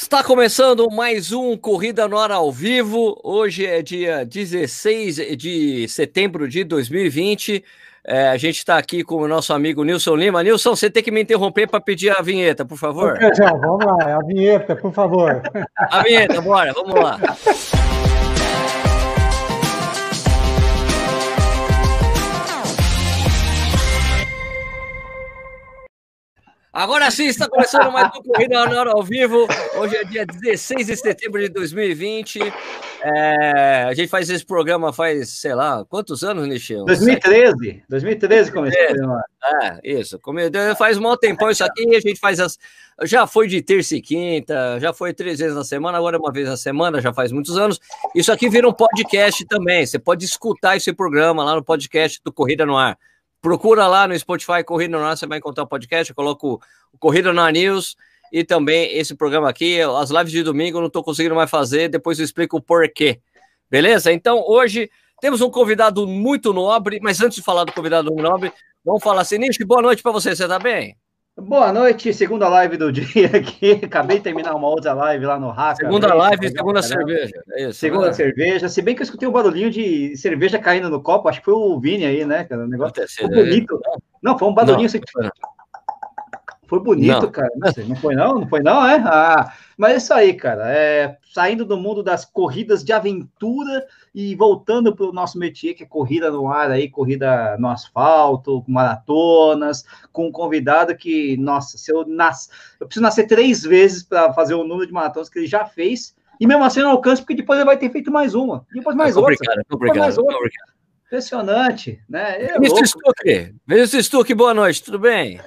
Está começando mais um Corrida no Ar ao vivo. Hoje é dia 16 de setembro de 2020. É, a gente está aqui com o nosso amigo Nilson Lima. Nilson, você tem que me interromper para pedir a vinheta, por favor. Já, vamos lá, a vinheta, por favor. A vinheta, bora, vamos lá. Agora sim, está começando mais um Corrida na Hora ao vivo. Hoje é dia 16 de setembro de 2020. É, a gente faz esse programa faz, sei lá, quantos anos, Nichel? 2013. 2013 começou. É, isso. Faz um tempão isso aqui. A gente faz as. Já foi de terça e quinta, já foi três vezes na semana, agora é uma vez na semana, já faz muitos anos. Isso aqui vira um podcast também. Você pode escutar esse programa lá no podcast do Corrida no Ar. Procura lá no Spotify Corrida no Ar, você vai encontrar o podcast. Eu coloco o Corrida no Ar News e também esse programa aqui. As lives de domingo eu não estou conseguindo mais fazer, depois eu explico o porquê. Beleza? Então, hoje temos um convidado muito nobre, mas antes de falar do convidado nobre, vamos falar assim, Nish, boa noite para você, você está bem? Boa noite, segunda live do dia aqui. Acabei de terminar uma outra live lá no Raca. Segunda live, segunda cerveja. É isso, segunda né? cerveja. Se bem que eu escutei um barulhinho de cerveja caindo no copo, acho que foi o Vini aí, né? O negócio foi bonito. Não, foi um barulhinho. Não, assim... Foi bonito, não. cara. Não, sei, não, foi não? Não foi não, é? Ah, mas é isso aí, cara. É, saindo do mundo das corridas de aventura e voltando para o nosso métier, que é corrida no ar aí, corrida no asfalto, maratonas, com um convidado que, nossa, se eu nas... eu preciso nascer três vezes para fazer o número de maratonas que ele já fez, e mesmo assim não alcanço, porque depois ele vai ter feito mais uma, depois mais é outra. Depois mais outra. Impressionante, né? É Vinícius Stuck, Vinícius Stuck, boa noite, tudo bem?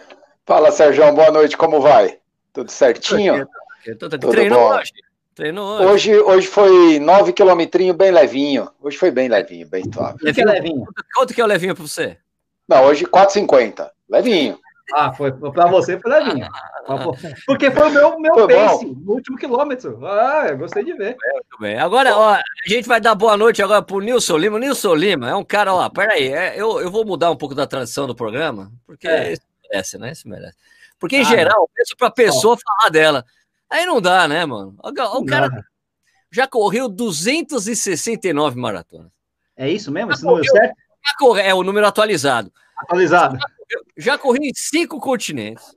Fala, Sérgio, boa noite, como vai? Tudo certinho? Tudo Treinou bom. hoje? Treinou hoje. hoje? Hoje foi nove quilometrinho bem levinho. Hoje foi bem levinho, bem suave. Levinho, que é levinho? Quanto que é o levinho para você? Não, hoje 4,50. Levinho. Ah, foi para você foi levinho. Ah, Porque foi o meu, meu foi pace bom. no último quilômetro. Ah, eu gostei de ver. Muito bem. Agora, ó, a gente vai dar boa noite agora pro Nilson Lima. Nilson Lima é um cara, ó, peraí, é, eu, eu vou mudar um pouco da tradição do programa, porque é merece, né? Isso merece. Porque, em ah, geral, eu penso pra pessoa falar dela. Aí não dá, né, mano? O, o cara dá. já correu 269 maratonas. É isso mesmo? Esse número certo? Correu, é o número atualizado. Atualizado. Já, já corri em cinco continentes.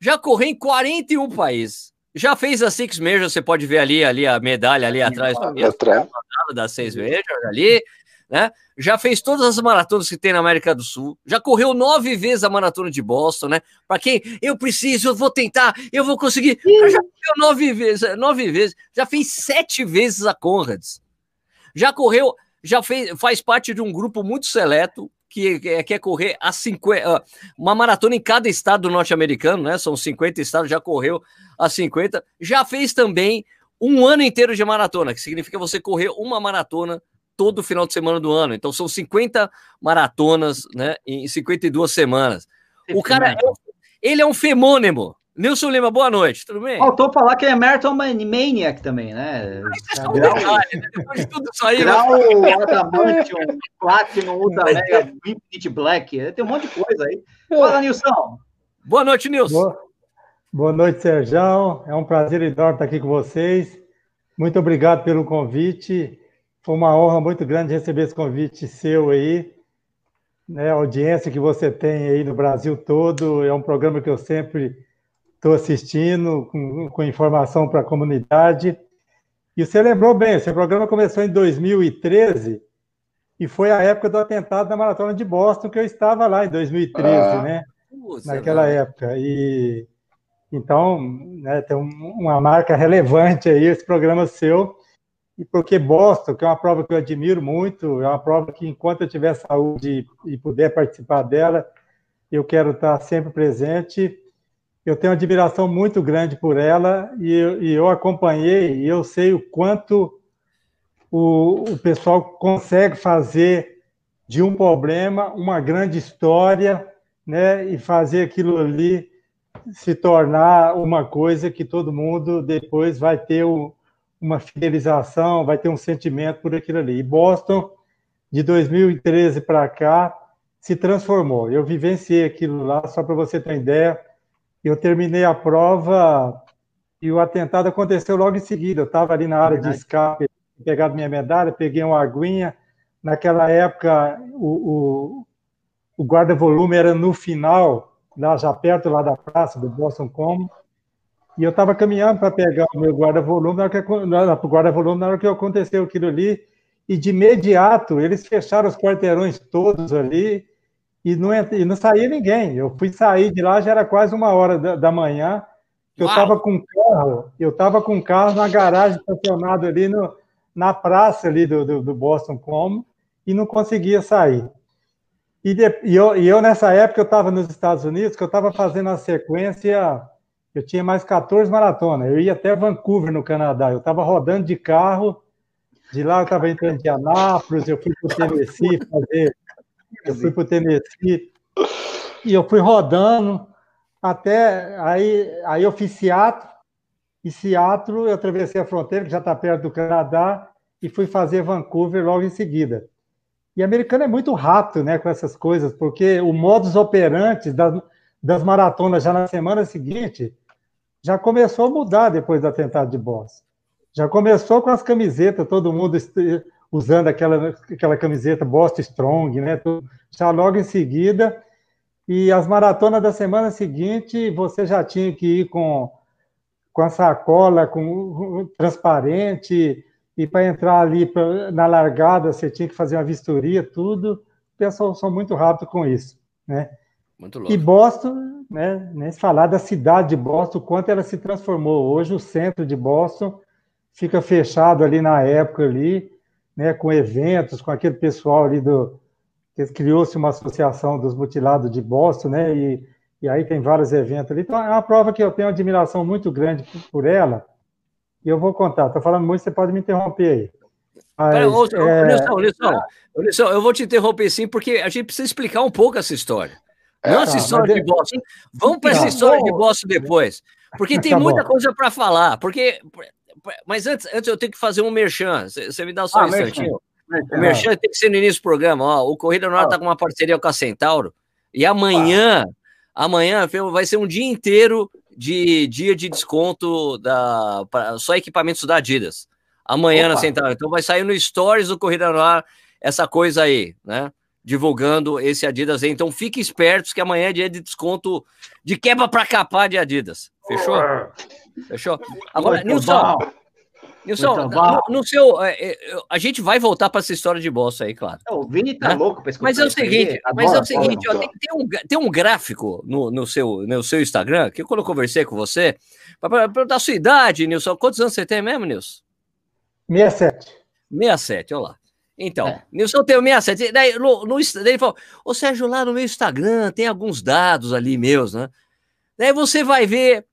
Já corri em 41 países. Já fez a Six Majors, você pode ver ali, ali a medalha ali atrás. Atrás. Das seis Majors ali né? Já fez todas as maratonas que tem na América do Sul, já correu nove vezes a maratona de Boston, né? Para quem eu preciso, eu vou tentar, eu vou conseguir. Já correu nove vezes, nove vezes, já fez sete vezes a Conrads. Já correu, já fez, faz parte de um grupo muito seleto que quer correr a 50, uma maratona em cada estado norte-americano, né? São 50 estados, já correu a 50. Já fez também um ano inteiro de maratona, que significa você correr uma maratona todo final de semana do ano. Então são 50 maratonas, né, em 52 semanas. O cara, é, ele é um femônimo. Nilson Lima, boa noite, tudo bem? Faltou falar que é Marathon Maniac também, né? Isso é um detalhe, né? Depois de tudo isso aí... Grau, Adamantium, Platinum, Ultra Mega, Infinite Black, tem um monte de coisa aí. Fala, Nilson. Boa noite, Nilson. Boa, boa noite, Sérgio. É um prazer enorme estar aqui com vocês. Muito obrigado pelo convite. Foi uma honra muito grande receber esse convite seu aí. Né, a audiência que você tem aí no Brasil todo. É um programa que eu sempre estou assistindo, com, com informação para a comunidade. E você lembrou bem, esse programa começou em 2013 e foi a época do atentado na Maratona de Boston, que eu estava lá em 2013, ah, né? Naquela época. E então, né, tem uma marca relevante aí esse programa seu e porque Boston, que é uma prova que eu admiro muito, é uma prova que, enquanto eu tiver saúde e puder participar dela, eu quero estar sempre presente. Eu tenho uma admiração muito grande por ela e eu, e eu acompanhei e eu sei o quanto o, o pessoal consegue fazer de um problema uma grande história, né, e fazer aquilo ali se tornar uma coisa que todo mundo depois vai ter o, uma fidelização, vai ter um sentimento por aquilo ali. E Boston, de 2013 para cá, se transformou. Eu vivenciei aquilo lá, só para você ter uma ideia. Eu terminei a prova e o atentado aconteceu logo em seguida. Eu estava ali na área de escape, pegado minha medalha, peguei uma aguinha. Naquela época, o, o, o guarda-volume era no final, lá já perto lá da praça do Boston Common, e eu estava caminhando para pegar o meu guarda-volume na hora que, guarda-volume na hora que aconteceu aquilo ali, e de imediato eles fecharam os quarteirões todos ali e não, e não saía ninguém. Eu fui sair de lá, já era quase uma hora da, da manhã, eu estava com carro, eu estava com carro na garagem estacionado ali no, na praça ali do, do, do Boston Common e não conseguia sair. E, de, e, eu, e eu, nessa época, eu estava nos Estados Unidos, que eu estava fazendo a sequência, eu tinha mais 14 maratonas, eu ia até Vancouver, no Canadá, eu estava rodando de carro, de lá eu estava entrando em Anápolis, eu fui para o Tennessee fazer, eu fui para o Tennessee, e eu fui rodando, até aí, aí eu fiz Seattle, e Seattle eu atravessei a fronteira, que já está perto do Canadá, e fui fazer Vancouver logo em seguida. E americano é muito rato né, com essas coisas, porque o modus operandi das, das maratonas já na semana seguinte já começou a mudar depois do atentado de Boston. Já começou com as camisetas, todo mundo usando aquela, aquela camiseta Boston Strong, né? Já logo em seguida e as maratonas da semana seguinte, você já tinha que ir com, com a sacola com transparente, e para entrar ali pra, na largada, você tinha que fazer uma vistoria, tudo. O pessoal são muito rápido com isso, né? Muito louco. E Boston, né, nem se falar da cidade de Boston, o quanto ela se transformou. Hoje o centro de Boston fica fechado ali na época ali, né, com eventos, com aquele pessoal ali do, criou-se uma associação dos mutilados de Boston, né? E, e aí tem vários eventos ali. Então, é uma prova que eu tenho uma admiração muito grande por, ela. E eu vou contar. Estou falando muito, você pode me interromper aí. Mas, Pera, ô, é... Nilson, eu vou te interromper sim, porque a gente precisa explicar um pouco essa história. É, Não essa tá, história de Boston. Vamos para essa tá. história de Boston depois. Porque tem tá muita coisa para falar. Porque, mas antes, antes eu tenho que fazer um merchan. Você me dá só ah, um instantinho? Merchan. O Merchan tem que ser no início do programa. Ó, o Corrida no Ar está com uma parceria com a Centauro. E amanhã, amanhã vai ser um dia inteiro de dia de desconto da pra, só equipamentos da Adidas. Amanhã Opa. na Centauro. Então vai sair no Stories do Corrida no Ar essa coisa aí, né? Divulgando esse Adidas aí. Então fiquem espertos que amanhã é dia de desconto de quebra para capar de Adidas. Fechou? Fechou? Agora, Nilson, Nilson, no, no, seu. É, é, a gente vai voltar para essa história de bossa aí, claro. o Vini tá né? louco para Mas é o seguinte, mas é o seguinte, ó, tem, tem, um, tem um gráfico no, no, seu, no seu Instagram, que quando eu conversei com você, para perguntar a sua idade, Nilson. Quantos anos você tem mesmo, Nilson? 67. 67, olha lá. Então, é. Nilson tem o 67. Daí, no, no, daí ele falou: Ô Sérgio, lá no meu Instagram tem alguns dados ali meus, né? Daí você vai ver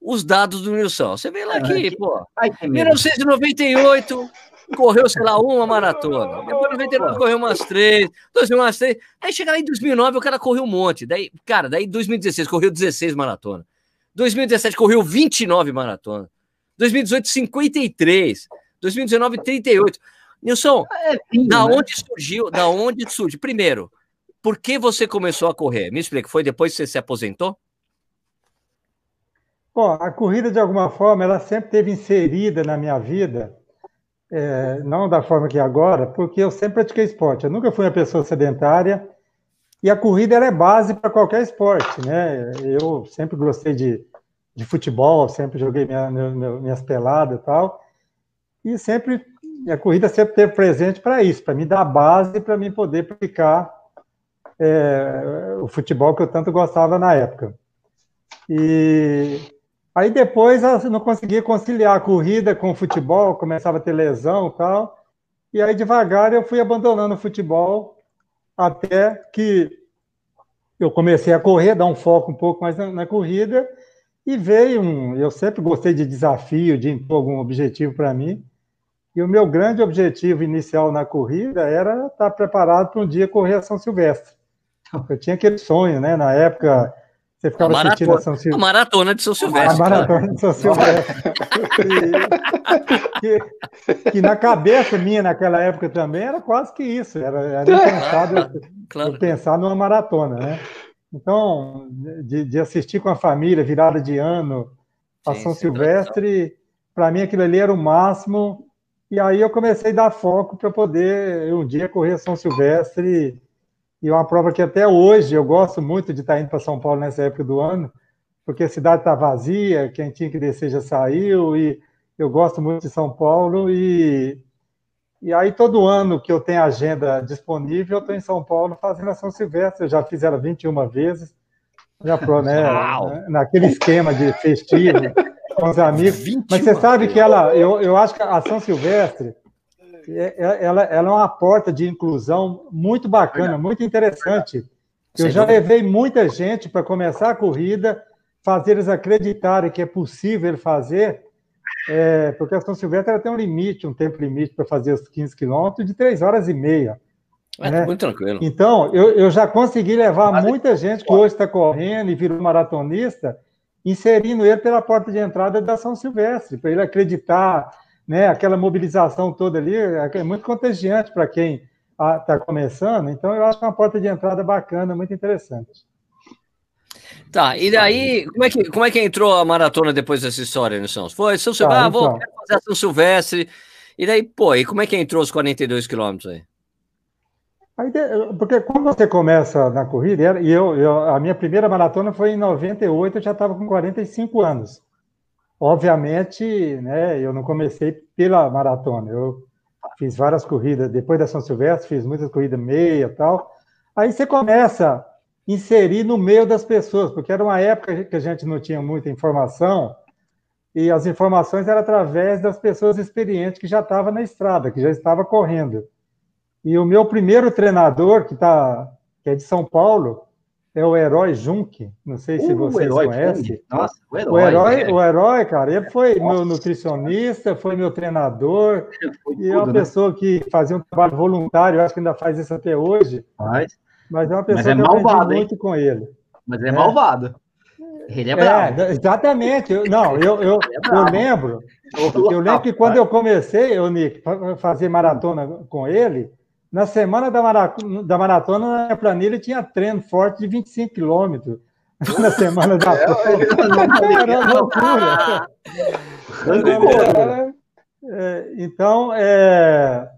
os dados do Nilson. Você vê lá ah, que, pô, em 1998 correu, sei lá, uma maratona. Depois, em 99, correu umas três. 2000, umas três. Aí chega lá em 2009, o cara correu um monte. Daí, cara, daí em 2016 correu 16 maratonas. 2017 correu 29 maratonas. 2018, 53. 2019, 38. Nilson, é lindo, da né? onde surgiu? Da onde surge? Primeiro, por que você começou a correr? Me explica, foi depois que você se aposentou? Bom, a corrida, de alguma forma, ela sempre teve inserida na minha vida, é, não da forma que é agora, porque eu sempre pratiquei esporte. Eu nunca fui uma pessoa sedentária e a corrida é base para qualquer esporte, né? Eu sempre gostei de, de futebol, sempre joguei minha, minha, minhas peladas e tal, e sempre a corrida sempre teve presente para isso, para me dar base para mim poder praticar é, o futebol que eu tanto gostava na época. E Aí depois eu não conseguia conciliar a corrida com o futebol, começava a ter lesão e tal. E aí devagar eu fui abandonando o futebol até que eu comecei a correr, dar um foco um pouco mais na, na corrida e veio um. Eu sempre gostei de desafio, de impor algum objetivo para mim. E o meu grande objetivo inicial na corrida era estar preparado para um dia correr a São Silvestre. Eu tinha aquele sonho, né? Na época você ficava a maratona, assistindo a São Silvestre. A maratona de São Silvestre. A maratona de São Silvestre. que, que, na cabeça minha, naquela época também, era quase que isso. Era, era pensado claro, claro. pensar numa maratona, né? Então, de, de, assistir com a família, virada de ano, a São Silvestre, para mim aquilo ali era o máximo. E aí eu comecei a dar foco para poder um dia correr São Silvestre. E é uma prova que até hoje eu gosto muito de estar indo para São Paulo nessa época do ano, porque a cidade está vazia, quem tinha que descer já saiu, e eu gosto muito de São Paulo. E, e aí todo ano que eu tenho agenda disponível, eu estou em São Paulo fazendo a São Silvestre. Eu já fiz ela 21 vezes, já pro, né, naquele esquema de festivo com os amigos. Mas você sabe que ela, eu, eu acho que a São Silvestre, é, é, ela, ela é uma porta de inclusão muito bacana, muito interessante. Eu já levei muita gente para começar a corrida, fazer eles acreditarem que é possível fazer, é, porque a São Silvestre ela tem um limite, um tempo limite para fazer os 15 quilômetros de 3 horas e meia. É, né? Muito tranquilo. Então, eu, eu já consegui levar Mas muita gente que hoje está correndo e virou maratonista, inserindo ele pela porta de entrada da São Silvestre, para ele acreditar, né? Aquela mobilização toda ali é muito contagiante para quem está começando. Então, eu acho que é uma porta de entrada bacana, muito interessante. Tá, e daí, como é que, como é que entrou a maratona depois dessa história, Nilson? Foi São Silvestre, tá, ah, vou então. fazer a São Silvestre, e daí, pô, e como é que entrou os 42 quilômetros aí? Porque quando você começa na corrida, e eu, eu, a minha primeira maratona foi em 98, eu já estava com 45 anos. Obviamente, né, eu não comecei pela maratona, eu fiz várias corridas, depois da São Silvestre, fiz muitas corridas meia e tal. Aí você começa a inserir no meio das pessoas, porque era uma época que a gente não tinha muita informação, e as informações eram através das pessoas experientes que já estavam na estrada, que já estavam correndo. E o meu primeiro treinador, que, tá, que é de São Paulo, é o Herói Junk. Não sei se uh, vocês conhecem. Nossa, o herói, o herói, o herói, cara, ele foi Nossa. meu nutricionista, foi meu treinador, foi e tudo, é uma né? pessoa que fazia um trabalho voluntário, acho que ainda faz isso até hoje. Faz. Mas é uma pessoa é que malvado, eu aprendi hein? muito com ele. Mas é, é. malvado. Ele é, é bravo. É, exatamente. Eu, não, eu, eu, é eu lembro. Eu lembro que quando eu comecei, eu, Nick, fazer maratona com ele, na semana da, maratona, da maratona, na minha planilha, tinha treino forte de 25 quilômetros. Na semana da prova. Era loucura. É, então, é...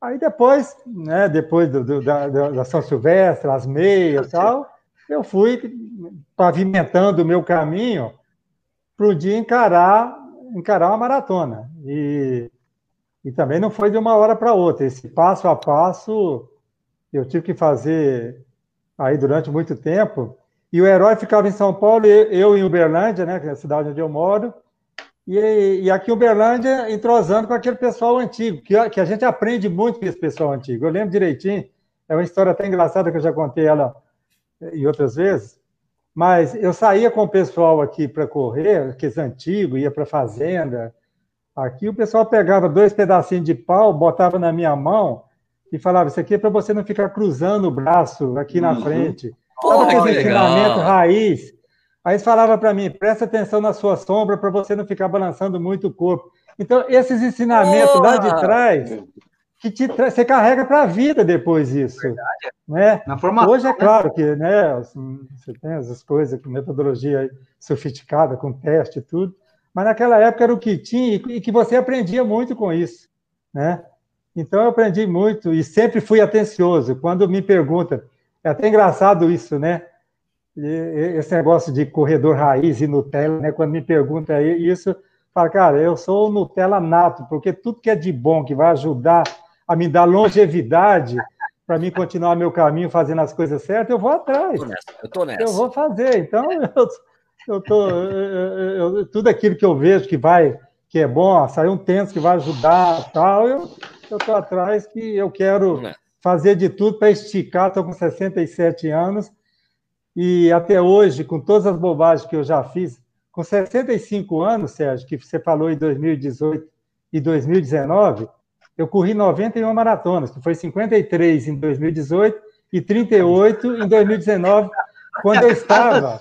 aí depois, né, depois do, do, da, da São Silvestre, as meias e tal, eu fui pavimentando o meu caminho para o dia encarar, encarar uma maratona. E e também não foi de uma hora para outra. Esse passo a passo eu tive que fazer aí durante muito tempo. E o herói ficava em São Paulo, eu em Uberlândia, né, que é a cidade onde eu moro, e, e aqui em Uberlândia entrosando com aquele pessoal antigo, que, que a gente aprende muito com esse pessoal antigo. Eu lembro direitinho, é uma história até engraçada que eu já contei ela em outras vezes, mas eu saía com o pessoal aqui para correr, aqueles antigos, ia para a fazenda, Aqui o pessoal pegava dois pedacinhos de pau, botava na minha mão e falava: Isso aqui é para você não ficar cruzando o braço aqui na uhum. frente. Sabe aquele ensinamento raiz? Aí eles falavam para mim: presta atenção na sua sombra para você não ficar balançando muito o corpo. Então, esses ensinamentos Porra! lá de trás, que te tra... você carrega para a vida depois isso. Verdade. Né? Na formação, Hoje é né? claro que né, assim, você tem essas coisas com metodologia sofisticada, com teste e tudo, mas naquela época era o que tinha e que você aprendia muito com isso, né? Então eu aprendi muito e sempre fui atencioso. Quando me pergunta, é até engraçado isso, né? Esse negócio de corredor raiz e Nutella, né? Quando me pergunta isso, fala, cara, eu sou Nutella nato, porque tudo que é de bom, que vai ajudar a me dar longevidade, para mim continuar meu caminho fazendo as coisas certas, eu vou atrás. Eu tô nessa. Eu, tô nessa. eu vou fazer. Então, eu, eu tô, eu, eu, tudo aquilo que eu vejo que vai, que é bom, sair um tênis que vai ajudar, tal, eu estou atrás que eu quero fazer de tudo para esticar. Estou com 67 anos e até hoje, com todas as bobagens que eu já fiz, com 65 anos, Sérgio, que você falou em 2018 e 2019, eu corri 91 maratonas, que foi 53 em 2018 e 38 em 2019, quando eu estava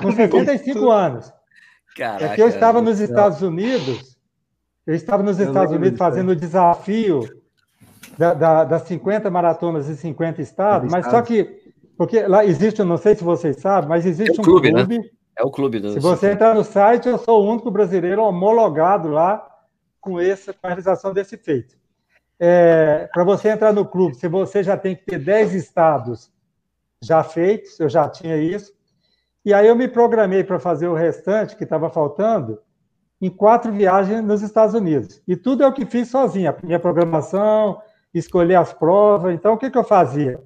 com 75 anos. Caraca, é que eu estava nos Estados Unidos, eu estava nos Estados Unidos fazendo o desafio da, da, das 50 maratonas em 50 estados, mas só que, porque lá existe, eu não sei se vocês sabem, mas existe é um clube, né? clube né? É o clube do. Se você entrar no site, eu sou o único brasileiro homologado lá com, essa, com a realização desse feito. É, Para você entrar no clube, se você já tem que ter 10 estados já feitos, eu já tinha isso. E aí eu me programei para fazer o restante, que estava faltando, em quatro viagens nos Estados Unidos. E tudo é o que fiz sozinho, a minha programação, escolher as provas. Então, o que, que eu fazia?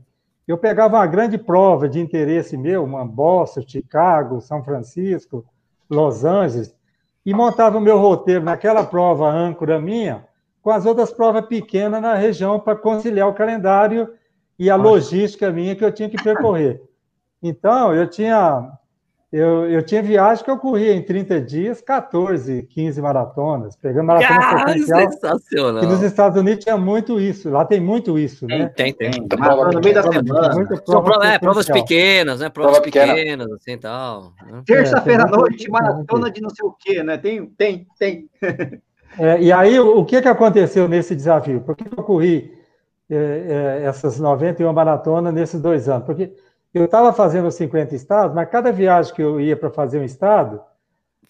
Eu pegava uma grande prova de interesse meu, uma Boston, Chicago, São Francisco, Los Angeles, e montava o meu roteiro naquela prova âncora minha, com as outras provas pequenas na região para conciliar o calendário e a logística minha que eu tinha que percorrer. Então, eu tinha eu, eu tinha viagem que eu corria em 30 dias, 14, 15 maratonas, pegando maratona Cara, sequencial. Sensacional. E nos Estados Unidos tinha muito isso. Lá tem muito isso, tem, né? Tem, tem. no meio da semana. Prova, é, provas pequenas, né? Provas prova pequenas, pequena. assim, tal. Né? Terça-feira à noite, maratona de não sei o quê, né? Tem, tem, tem. É, e aí, o que, que aconteceu nesse desafio? Por que eu corri é, é, essas 91 maratonas nesses dois anos? Porque eu estava fazendo 50 estados, mas cada viagem que eu ia para fazer um estado,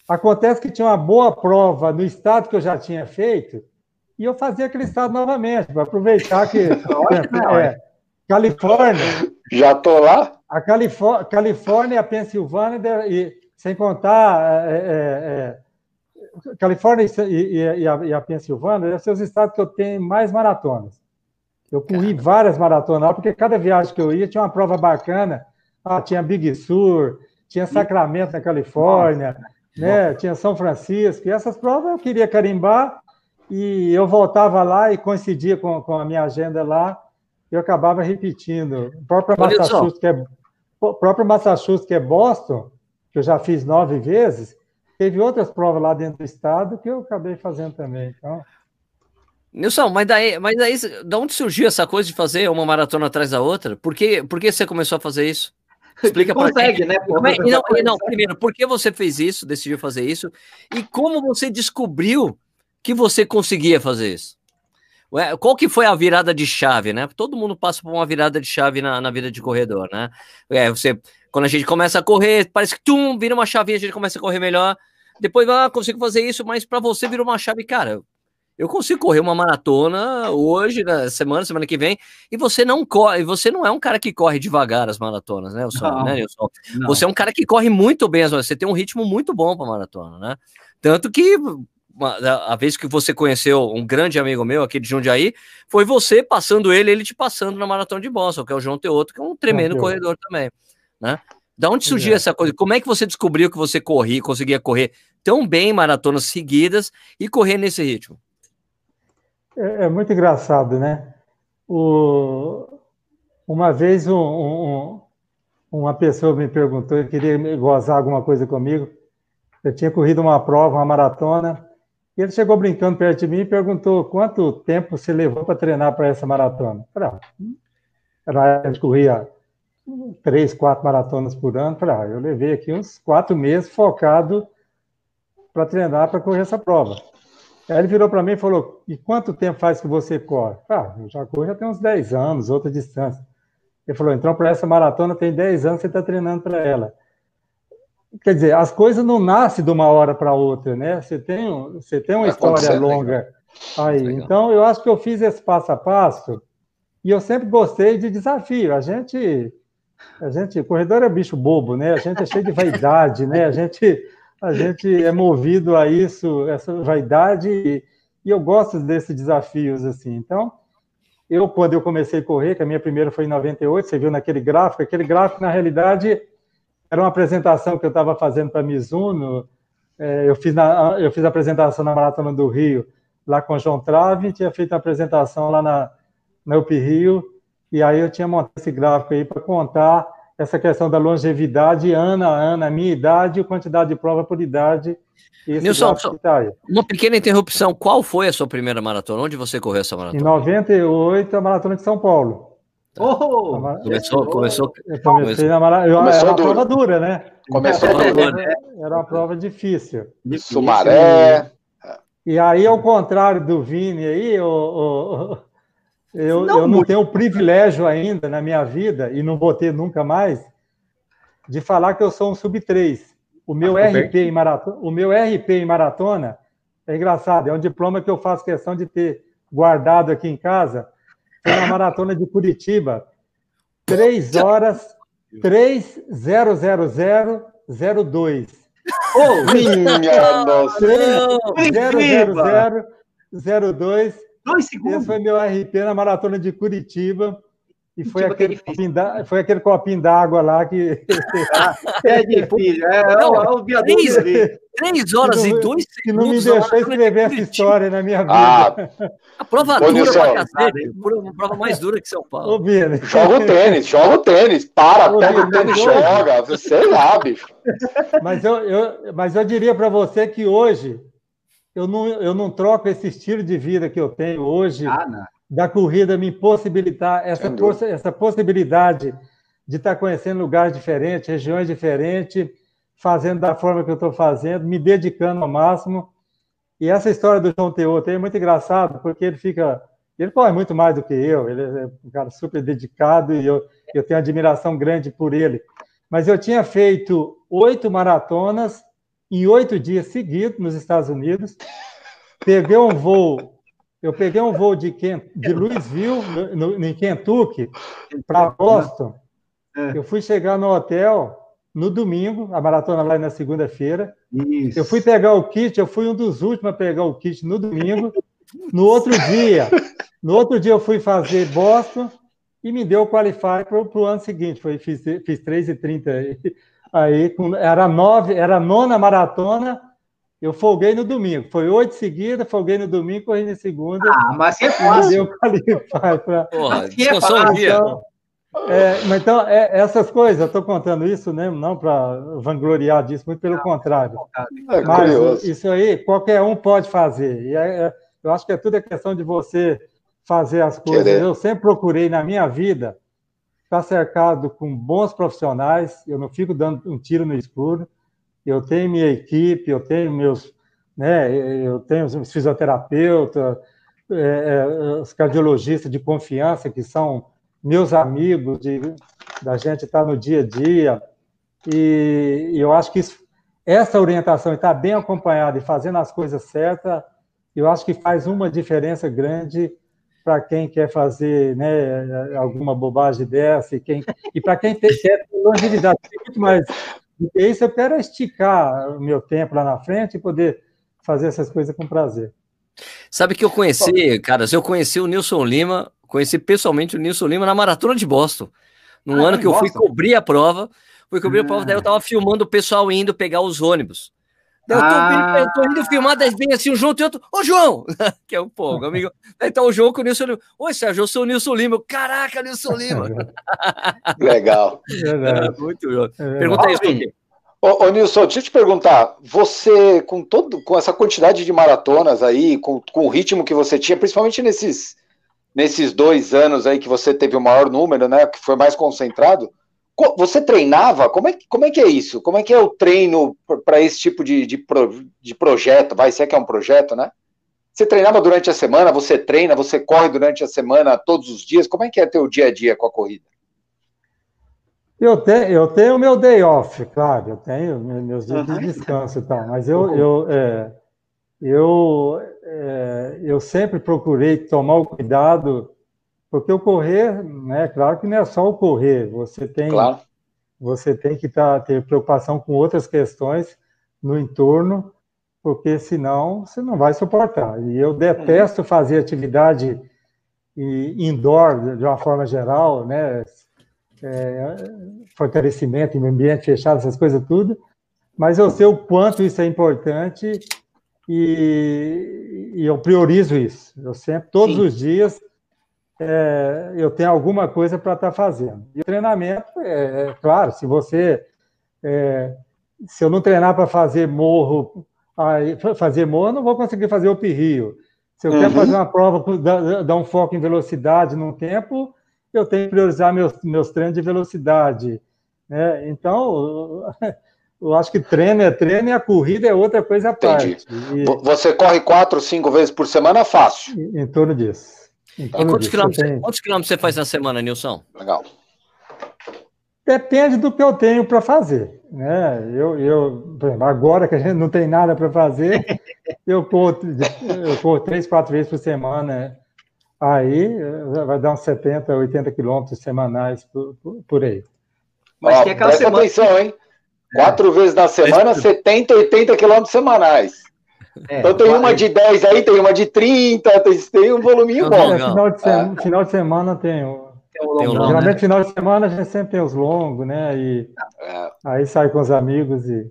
acontece que tinha uma boa prova no estado que eu já tinha feito, e eu fazia aquele estado novamente, para aproveitar que. é, Califórnia. Já estou lá? A Califórnia, Califórnia, a Pensilvânia, e, sem contar. É, é, é Califórnia e, e, a, e a Pensilvânia são os estados que eu tenho mais maratonas. Eu corri várias maratonas, porque cada viagem que eu ia tinha uma prova bacana. Ah, tinha Big Sur, tinha Sacramento na Califórnia, né? tinha São Francisco, e essas provas eu queria carimbar, e eu voltava lá e coincidia com, com a minha agenda lá, e eu acabava repetindo. O próprio Massachusetts, que é, o próprio Massachusetts, que é Boston, que eu já fiz nove vezes, teve outras provas lá dentro do estado que eu acabei fazendo também. Então, Nilson, mas daí, mas daí, de onde surgiu essa coisa de fazer uma maratona atrás da outra? Por que, por que você começou a fazer isso? Explica para Consegue, né? Como é, não, não, primeiro, por que você fez isso, decidiu fazer isso? E como você descobriu que você conseguia fazer isso? Qual que foi a virada de chave, né? Todo mundo passa por uma virada de chave na, na vida de corredor, né? É, você, quando a gente começa a correr, parece que tum, vira uma chavinha, a gente começa a correr melhor. Depois, ah, consigo fazer isso, mas para você virou uma chave, cara, eu consigo correr uma maratona hoje, na semana, semana que vem, e você não corre, você não é um cara que corre devagar as maratonas, né, Wilson, não, né, Wilson? Você é um cara que corre muito bem as maratonas, você tem um ritmo muito bom para maratona, né? Tanto que a vez que você conheceu um grande amigo meu aqui de Jundiaí, foi você passando ele, ele te passando na maratona de Boston, que é o João Teoto, que é um tremendo corredor também, né? Da onde surgiu é. essa coisa? Como é que você descobriu que você corria, conseguia correr tão bem maratonas seguidas e correr nesse ritmo? É, é muito engraçado, né? O, uma vez um, um, uma pessoa me perguntou, eu queria gozar alguma coisa comigo. Eu tinha corrido uma prova, uma maratona, e ele chegou brincando perto de mim e perguntou quanto tempo você levou para treinar para essa maratona. Falei, ah, a gente corria três, quatro maratonas por ano. Falei, ah, eu levei aqui uns quatro meses focado para treinar para correr essa prova. Aí ele virou para mim e falou: E quanto tempo faz que você corre? Ah, eu já corro já tem uns 10 anos, outra distância. Ele falou: Então, para essa maratona tem 10 anos, você está treinando para ela. Quer dizer, as coisas não nascem de uma hora para outra, né? Você tem, você tem uma história longa aí. Então, eu acho que eu fiz esse passo a passo e eu sempre gostei de desafio. A gente, a gente, corredor é bicho bobo, né? A gente é cheio de vaidade, né? A gente a gente é movido a isso, essa vaidade, e, e eu gosto desses desafios, assim. Então, eu, quando eu comecei a correr, que a minha primeira foi em 98, você viu naquele gráfico, aquele gráfico, na realidade, era uma apresentação que eu estava fazendo para a Mizuno, é, eu, fiz na, eu fiz a apresentação na Maratona do Rio, lá com o João Trave, tinha feito a apresentação lá na, na UP Rio, e aí eu tinha montado esse gráfico aí para contar essa questão da longevidade, ano a ano, a minha idade e quantidade de prova por idade. Nilson, tá uma pequena interrupção. Qual foi a sua primeira maratona? Onde você correu essa maratona? Em 98, a maratona de São Paulo. Oh, começou, começou, eu comecei na mara... eu, começou era uma prova dura, né? Começou dura. Era uma prova difícil. difícil. Sumaré. E aí, ao contrário do Vini aí, o, o, eu não, eu não tenho o privilégio ainda na minha vida, e não vou ter nunca mais, de falar que eu sou um sub-3. o meu RP em maratona, o meu RP em maratona é engraçado, é um diploma que eu faço questão de ter guardado aqui em casa. Foi na maratona de Curitiba, 3 horas 300002. Oh, minha nossa! 00002. Dois segundos. Esse foi meu RP na maratona de Curitiba. E foi, tipo aquele copinho da, foi aquele copinho d'água lá que. Ah, é difícil, é, é, o, é o viaduto três, três horas não, e dois segundos. Que não me deixou escrever essa história na minha vida. Ah, a prova dura pra cacete, uma prova mais dura que São Paulo. Ô, joga o tênis, joga o tênis, para, Ô, pega o tênis, joga, você lá, bicho. Mas eu, eu, mas eu diria para você que hoje eu não, eu não troco esse estilo de vida que eu tenho hoje. Ah, da corrida me possibilitar essa, essa possibilidade de estar conhecendo lugares diferentes, regiões diferentes, fazendo da forma que eu estou fazendo, me dedicando ao máximo. E essa história do João Teoto é muito engraçado, porque ele fica. Ele corre muito mais do que eu, ele é um cara super dedicado e eu, eu tenho admiração grande por ele. Mas eu tinha feito oito maratonas em oito dias seguidos nos Estados Unidos. Peguei um voo eu peguei um voo de, de Louisville, no, no, em Kentucky, para Boston. É. Eu fui chegar no hotel no domingo, a maratona lá na segunda-feira. Eu fui pegar o kit, eu fui um dos últimos a pegar o kit no domingo. No outro dia, no outro dia eu fui fazer Boston e me deu o qualify para o ano seguinte. Foi, fiz, fiz 3,30 aí. era nove, era a nona maratona eu folguei no domingo. Foi oito seguidas, folguei no domingo, corri na segunda. Ah, mas é fácil. Deu pra... Porra, descansou um dia. Então, é, mas então, é, essas coisas, eu estou contando isso né, não para vangloriar disso, muito pelo contrário. É mas curioso. isso aí, qualquer um pode fazer. E é, é, eu acho que é tudo a questão de você fazer as coisas. Querer. Eu sempre procurei na minha vida estar cercado com bons profissionais, eu não fico dando um tiro no escuro. Eu tenho minha equipe, eu tenho meus, né, eu tenho os fisioterapeutas, é, é, os cardiologistas de confiança que são meus amigos, de, da gente estar no dia a dia, e, e eu acho que isso, essa orientação, estar bem acompanhada e fazendo as coisas certas, eu acho que faz uma diferença grande para quem quer fazer né, alguma bobagem dessa e, quem, e para quem tem, quer longevidade. Muito mais porque isso eu quero esticar o meu tempo lá na frente e poder fazer essas coisas com prazer. Sabe que eu conheci, caras, eu conheci o Nilson Lima, conheci pessoalmente o Nilson Lima na Maratona de Boston. Num ah, ano que eu fui cobrir a prova, fui cobrir ah. a prova, daí eu tava filmando o pessoal indo pegar os ônibus. Eu tô, ah. eu tô indo filmar, daí vem assim o João e outro, ô João! que é um pô, amigo. Daí tá o João com o Nilson Lima. Oi, Sérgio, eu sou o Nilson Lima. Caraca, Nilson Lima. Legal. É, muito bom. É Pergunta isso, Ô, ô, Nilson, deixa eu te perguntar, você, com todo, com essa quantidade de maratonas aí, com, com o ritmo que você tinha, principalmente nesses, nesses dois anos aí que você teve o maior número, né, que foi mais concentrado, você treinava? Como é, como é que é isso? Como é que é o treino para esse tipo de, de, pro, de projeto? Vai ser que é um projeto, né? Você treinava durante a semana? Você treina? Você corre durante a semana todos os dias? Como é que é teu dia a dia com a corrida? Eu tenho, eu tenho meu day off, claro, eu tenho meus dias de descanso e tal, mas eu, eu, é, eu, é, eu sempre procurei tomar o cuidado, porque o correr, né, claro que não é só o correr, você tem, claro. você tem que tá, ter preocupação com outras questões no entorno, porque senão você não vai suportar. E eu detesto fazer atividade indoor de uma forma geral, né? é, fortalecimento em ambiente fechado, essas coisas tudo, mas eu sei o quanto isso é importante e, e eu priorizo isso. Eu sempre, todos Sim. os dias, é, eu tenho alguma coisa para estar tá fazendo. E o treinamento, é, é claro, se você. É, se eu não treinar para fazer morro, aí, fazer morro, eu não vou conseguir fazer o Rio. Se eu uhum. quero fazer uma prova, dar, dar um foco em velocidade num tempo, eu tenho que priorizar meus, meus treinos de velocidade. Né? Então, eu acho que treino é treino e a corrida é outra coisa à parte. E... Você corre quatro, cinco vezes por semana, fácil. Em, em torno disso. Torno e quantos. Quilômetros, tenho... quantos quilômetros você faz na semana, Nilson? Legal. Depende do que eu tenho para fazer. né? Eu, eu, agora que a gente não tem nada para fazer, eu corro, eu corro três, quatro vezes por semana. Aí vai dar uns 70, 80 quilômetros semanais por, por, por aí. Mas Ó, presta semana... atenção, hein? Quatro é. vezes na semana, é. 70, 80 quilômetros semanais. É, então tem uma de 10 aí, tem uma de 30, tem, tem um voluminho bom. É, final, de semana, final de semana tem um. Tem um longo, Geralmente, né? final de semana a gente sempre tem os longos, né? E é. aí sai com os amigos e.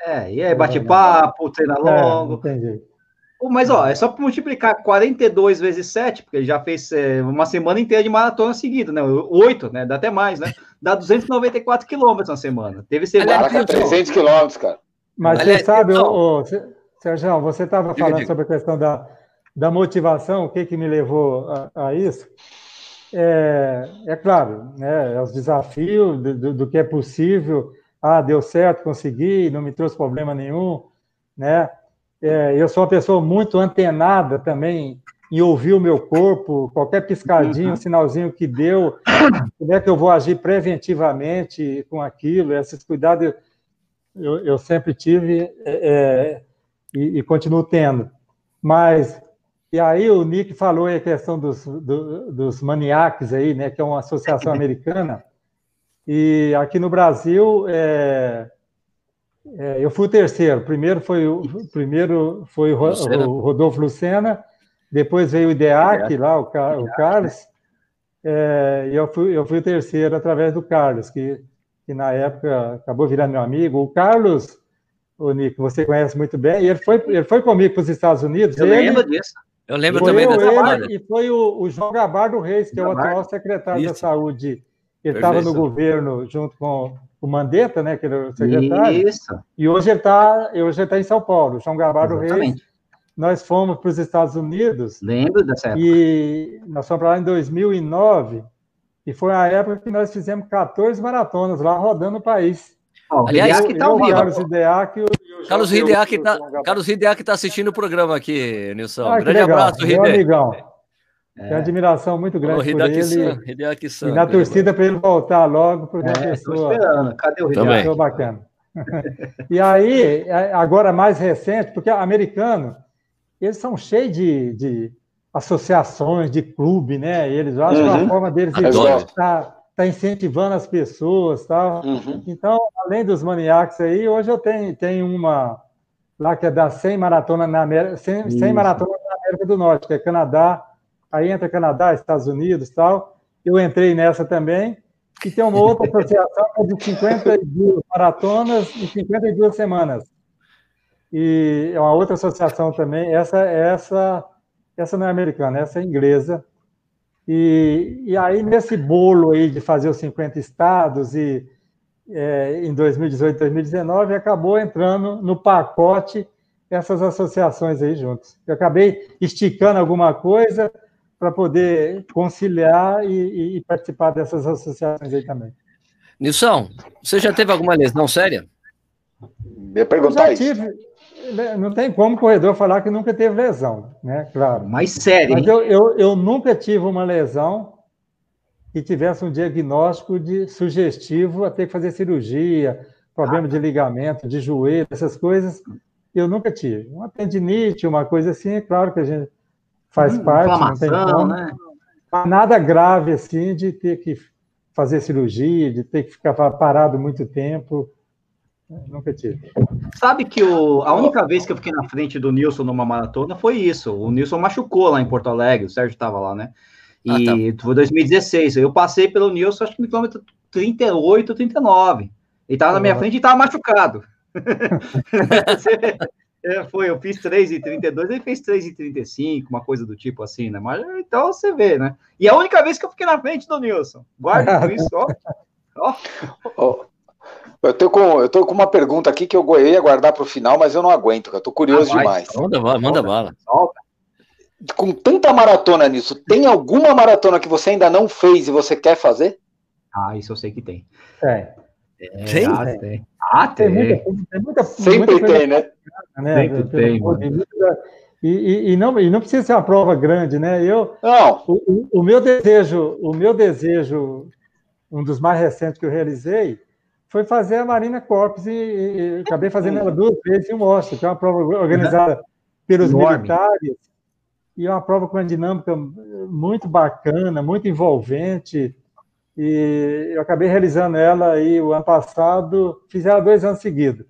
É, e aí bate papo, treina é, longo. É, entendi. Mas, ó, é só multiplicar 42 vezes 7, porque ele já fez é, uma semana inteira de maratona seguida, né? Oito, né? Dá até mais, né? Dá 294 quilômetros na semana. Teve semana. Caraca, 300 quilômetros, cara. Mas você sabe, ô, Sérgio, você estava falando sobre a questão da, da motivação, o que, que me levou a, a isso. É, é, claro, né, é os desafios do, do, do, que é possível. Ah, deu certo, consegui, não me trouxe problema nenhum, né? É, eu sou uma pessoa muito antenada também em ouvir o meu corpo, qualquer piscadinho, uhum. sinalzinho que deu, como é que eu vou agir preventivamente com aquilo, esses cuidados eu, eu sempre tive é, é e, e, continuo tendo. Mas, e aí o Nick falou a questão dos, do, dos maniacs aí, né, que é uma associação americana, e aqui no Brasil, é, é, eu fui o terceiro. Primeiro foi o primeiro foi o, o Rodolfo Lucena, depois veio o IDEAC, lá, o, o Carlos, é, e eu fui, eu fui o terceiro através do Carlos, que, que na época acabou virando meu amigo. O Carlos, o Nico, você conhece muito bem, e ele foi, ele foi comigo para os Estados Unidos. Eu ele, lembro disso. Eu lembro também eu, dessa ele, E foi o, o João Gabardo Reis, que é o atual secretário Isso. da Saúde. Ele estava no governo junto com o Mandetta, né, que era o secretário. Isso. E hoje ele está tá em São Paulo, João Gabardo Exatamente. Reis. Nós fomos para os Estados Unidos. Lembro dessa época. E nós fomos para lá em 2009, e foi a época que nós fizemos 14 maratonas lá rodando o país. Aliás, que tá ouvindo. Carlos Hideaki, Carlos Hideaki está Carlos tá assistindo o programa aqui, Nilson. Ah, Grande legal. abraço, Hideaki. amigão. É. Tenho admiração muito grande por ele. Hideaki e na torcida para ele voltar logo, porque é, uma pessoa. esperando. Cadê o Hideaki? Pessoa bacana. e aí, é, agora mais recente, porque americano, eles são cheios de, de associações, de clube, né? Eles acham uhum. a forma deles de estar tá incentivando as pessoas, tal. Uhum. Então, além dos maniacs aí, hoje eu tenho, tenho uma lá que é da 100 maratona na América, 100, 100 maratona na América do Norte, que é Canadá, aí entra Canadá, Estados Unidos, tal. Eu entrei nessa também. E tem uma outra associação que é de 52 maratonas e 52 semanas. E é uma outra associação também. Essa, essa, essa não é americana, essa é inglesa. E, e aí, nesse bolo aí de fazer os 50 estados, e é, em 2018, 2019, acabou entrando no pacote essas associações aí juntos. Eu acabei esticando alguma coisa para poder conciliar e, e, participar dessas associações aí também. Nilson, você já teve alguma lesão séria? Me perguntar isso. Tive, não tem como o corredor falar que nunca teve lesão, né? Claro. Mais sério. Mas eu, eu, eu, nunca tive uma lesão que tivesse um diagnóstico de sugestivo a ter que fazer cirurgia, problema ah. de ligamento, de joelho, essas coisas. Eu nunca tive. Uma tendinite, uma coisa assim, é claro que a gente faz hum, parte, não tem como. Né? Nada grave assim de ter que fazer cirurgia, de ter que ficar parado muito tempo. Nunca tive. Sabe que o, a única vez que eu fiquei na frente do Nilson numa maratona foi isso. O Nilson machucou lá em Porto Alegre, o Sérgio estava lá, né? E ah, tá. foi 2016. Eu passei pelo Nilson, acho que no quilômetro 38, 39. Ele estava na minha frente e estava machucado. é, foi, eu fiz 3,32, ele fez 3,35, uma coisa do tipo assim, né? Mas então você vê, né? E a única vez que eu fiquei na frente do Nilson. Guarda isso, ó. ó. Eu tô, com, eu tô com uma pergunta aqui que eu ia guardar para o final, mas eu não aguento, eu tô curioso ah, demais. Manda bala, manda bala. Com tanta maratona nisso, tem alguma maratona que você ainda não fez e você quer fazer? Ah, isso eu sei que tem. É. Tem? Ah, tem. Ah, tem. tem muita, tem muita, Sempre muita tem, né? né? Sempre tem. E, e, e, não, e não precisa ser uma prova grande, né? Eu, não. O, o, meu desejo, o meu desejo, um dos mais recentes que eu realizei, foi fazer a Marina Corps e, e acabei fazendo ela duas vezes em Washington, que é uma prova organizada pelos Enorme. militares e é uma prova com uma dinâmica muito bacana, muito envolvente. E eu acabei realizando ela aí o ano passado, fiz ela dois anos seguidos.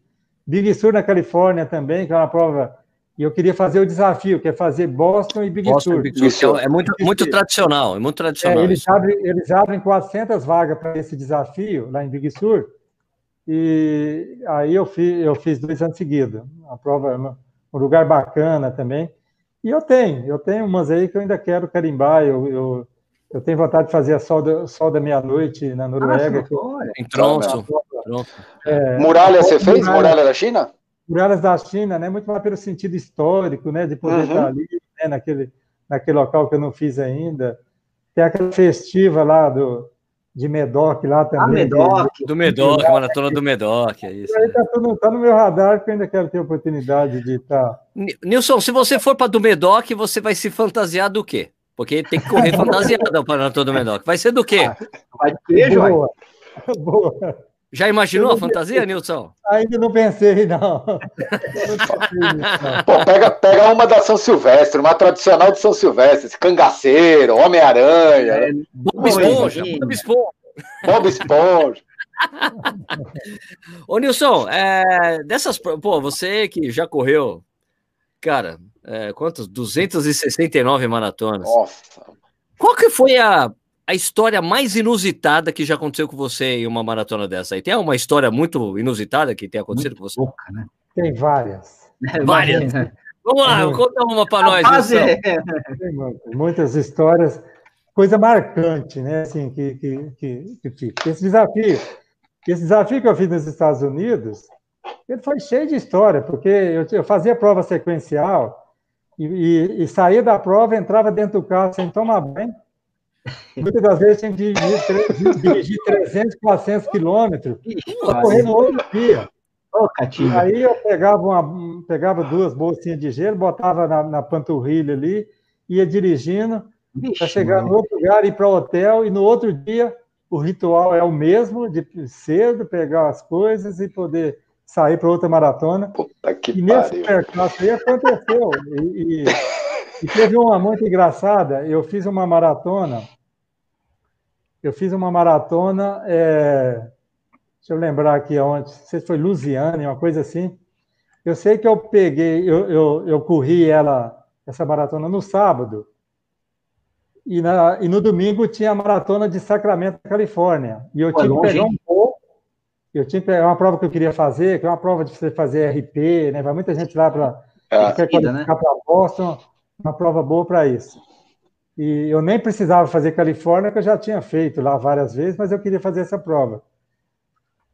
Big Sur na Califórnia também, que é uma prova. E eu queria fazer o desafio, que é fazer Boston e Big Boston, Sur. Big Sur. É muito, muito tradicional, é muito tradicional. É, eles, abrem, eles abrem 400 vagas para esse desafio lá em Big Sur. E aí eu fiz, eu fiz dois anos seguidos. A prova, um lugar bacana também. E eu tenho, eu tenho umas aí que eu ainda quero carimbar. Eu, eu, eu tenho vontade de fazer a Sol da, Sol da Meia-Noite na Noruega. Ah, em Tronso. É, Muralha você fez? Muralha, Muralha da China? Muralhas da China, né? Muito mais pelo sentido histórico, né? De poder uhum. estar ali, né? naquele, naquele local que eu não fiz ainda. Tem aquela festiva lá do, de Medoc lá também. Ah, Medoc. Do Medoc, maratona do Medoc, é isso. Aí tá, tudo, tá no meu radar, que eu ainda quero ter oportunidade de estar. Tá... Nilson, se você for para do Medoc, você vai se fantasiar do quê? Porque tem que correr fantasiado para maratona do Medoc. Vai ser do quê? Vai de queijo, Boa. Boa. Já imaginou a fantasia, Nilson? Ainda não pensei, não. Pô, pega, pega uma da São Silvestre, uma tradicional de São Silvestre, esse cangaceiro, Homem-Aranha. É, Bob Esponja, Bob Esponja. Bob Esponja. Ô, Nilson, é, dessas. Pô, você que já correu, cara, é, quantos? 269 maratonas. Nossa. Qual que foi a a história mais inusitada que já aconteceu com você em uma maratona dessa aí? Tem uma história muito inusitada que tem acontecido muito com você? Né? Tem várias. várias. Vamos lá, conta uma para nós. É. Muitas histórias, coisa marcante, né? Assim, que, que, que, que, Esse desafio, esse desafio que eu fiz nos Estados Unidos, ele foi cheio de história, porque eu, eu fazia prova sequencial e, e, e saía da prova, entrava dentro do carro sem tomar banho Muitas das vezes tinha que dirigir, dirigir 300, 400 quilômetros para correr no outro dia. Oh, Aí eu pegava, uma, pegava duas bolsinhas de gelo, botava na, na panturrilha ali, ia dirigindo para chegar no outro lugar, ir para o hotel, e no outro dia o ritual é o mesmo, de cedo pegar as coisas e poder sair para outra maratona. Puta que e nesse percurso aí aconteceu. E, e, e teve uma muito engraçada, eu fiz uma maratona eu fiz uma maratona, é, deixa eu lembrar aqui onde, não sei se foi Lusiane, uma coisa assim. Eu sei que eu peguei, eu, eu, eu corri ela, essa maratona no sábado, e, na, e no domingo tinha a maratona de Sacramento, Califórnia. E eu Pô, tinha que pegar um voo, eu tinha que pegar uma prova que eu queria fazer, que é uma prova de você fazer RP, né? Vai muita gente lá para é, né? para Boston, uma prova boa para isso. E eu nem precisava fazer Califórnia, que eu já tinha feito lá várias vezes, mas eu queria fazer essa prova.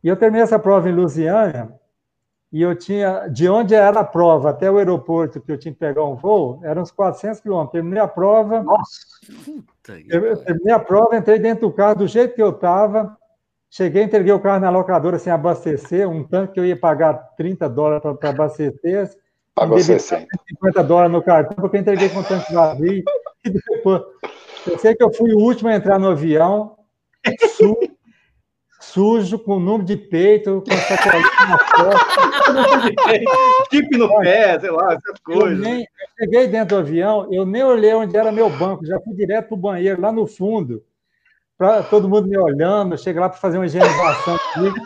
E eu terminei essa prova em Lusiânia, e eu tinha, de onde era a prova até o aeroporto, que eu tinha que pegar um voo, eram uns 400 quilômetros. Terminei a prova. Nossa! Eu terminei a prova, entrei dentro do carro do jeito que eu estava. Cheguei, entreguei o carro na locadora sem abastecer, um tanque que eu ia pagar 30 dólares para abastecer. Pagou 60. 50 dólares no cartão, porque eu entreguei com o tanque vazio. E depois, eu sei que eu fui o último a entrar no avião, su, sujo, com número de peito, com sacolinha na costa. Chip no pé, sei lá, essas coisas. Eu, nem, eu cheguei dentro do avião, eu nem olhei onde era meu banco, já fui direto para o banheiro, lá no fundo para todo mundo me olhando, chega lá para fazer uma higienização comigo.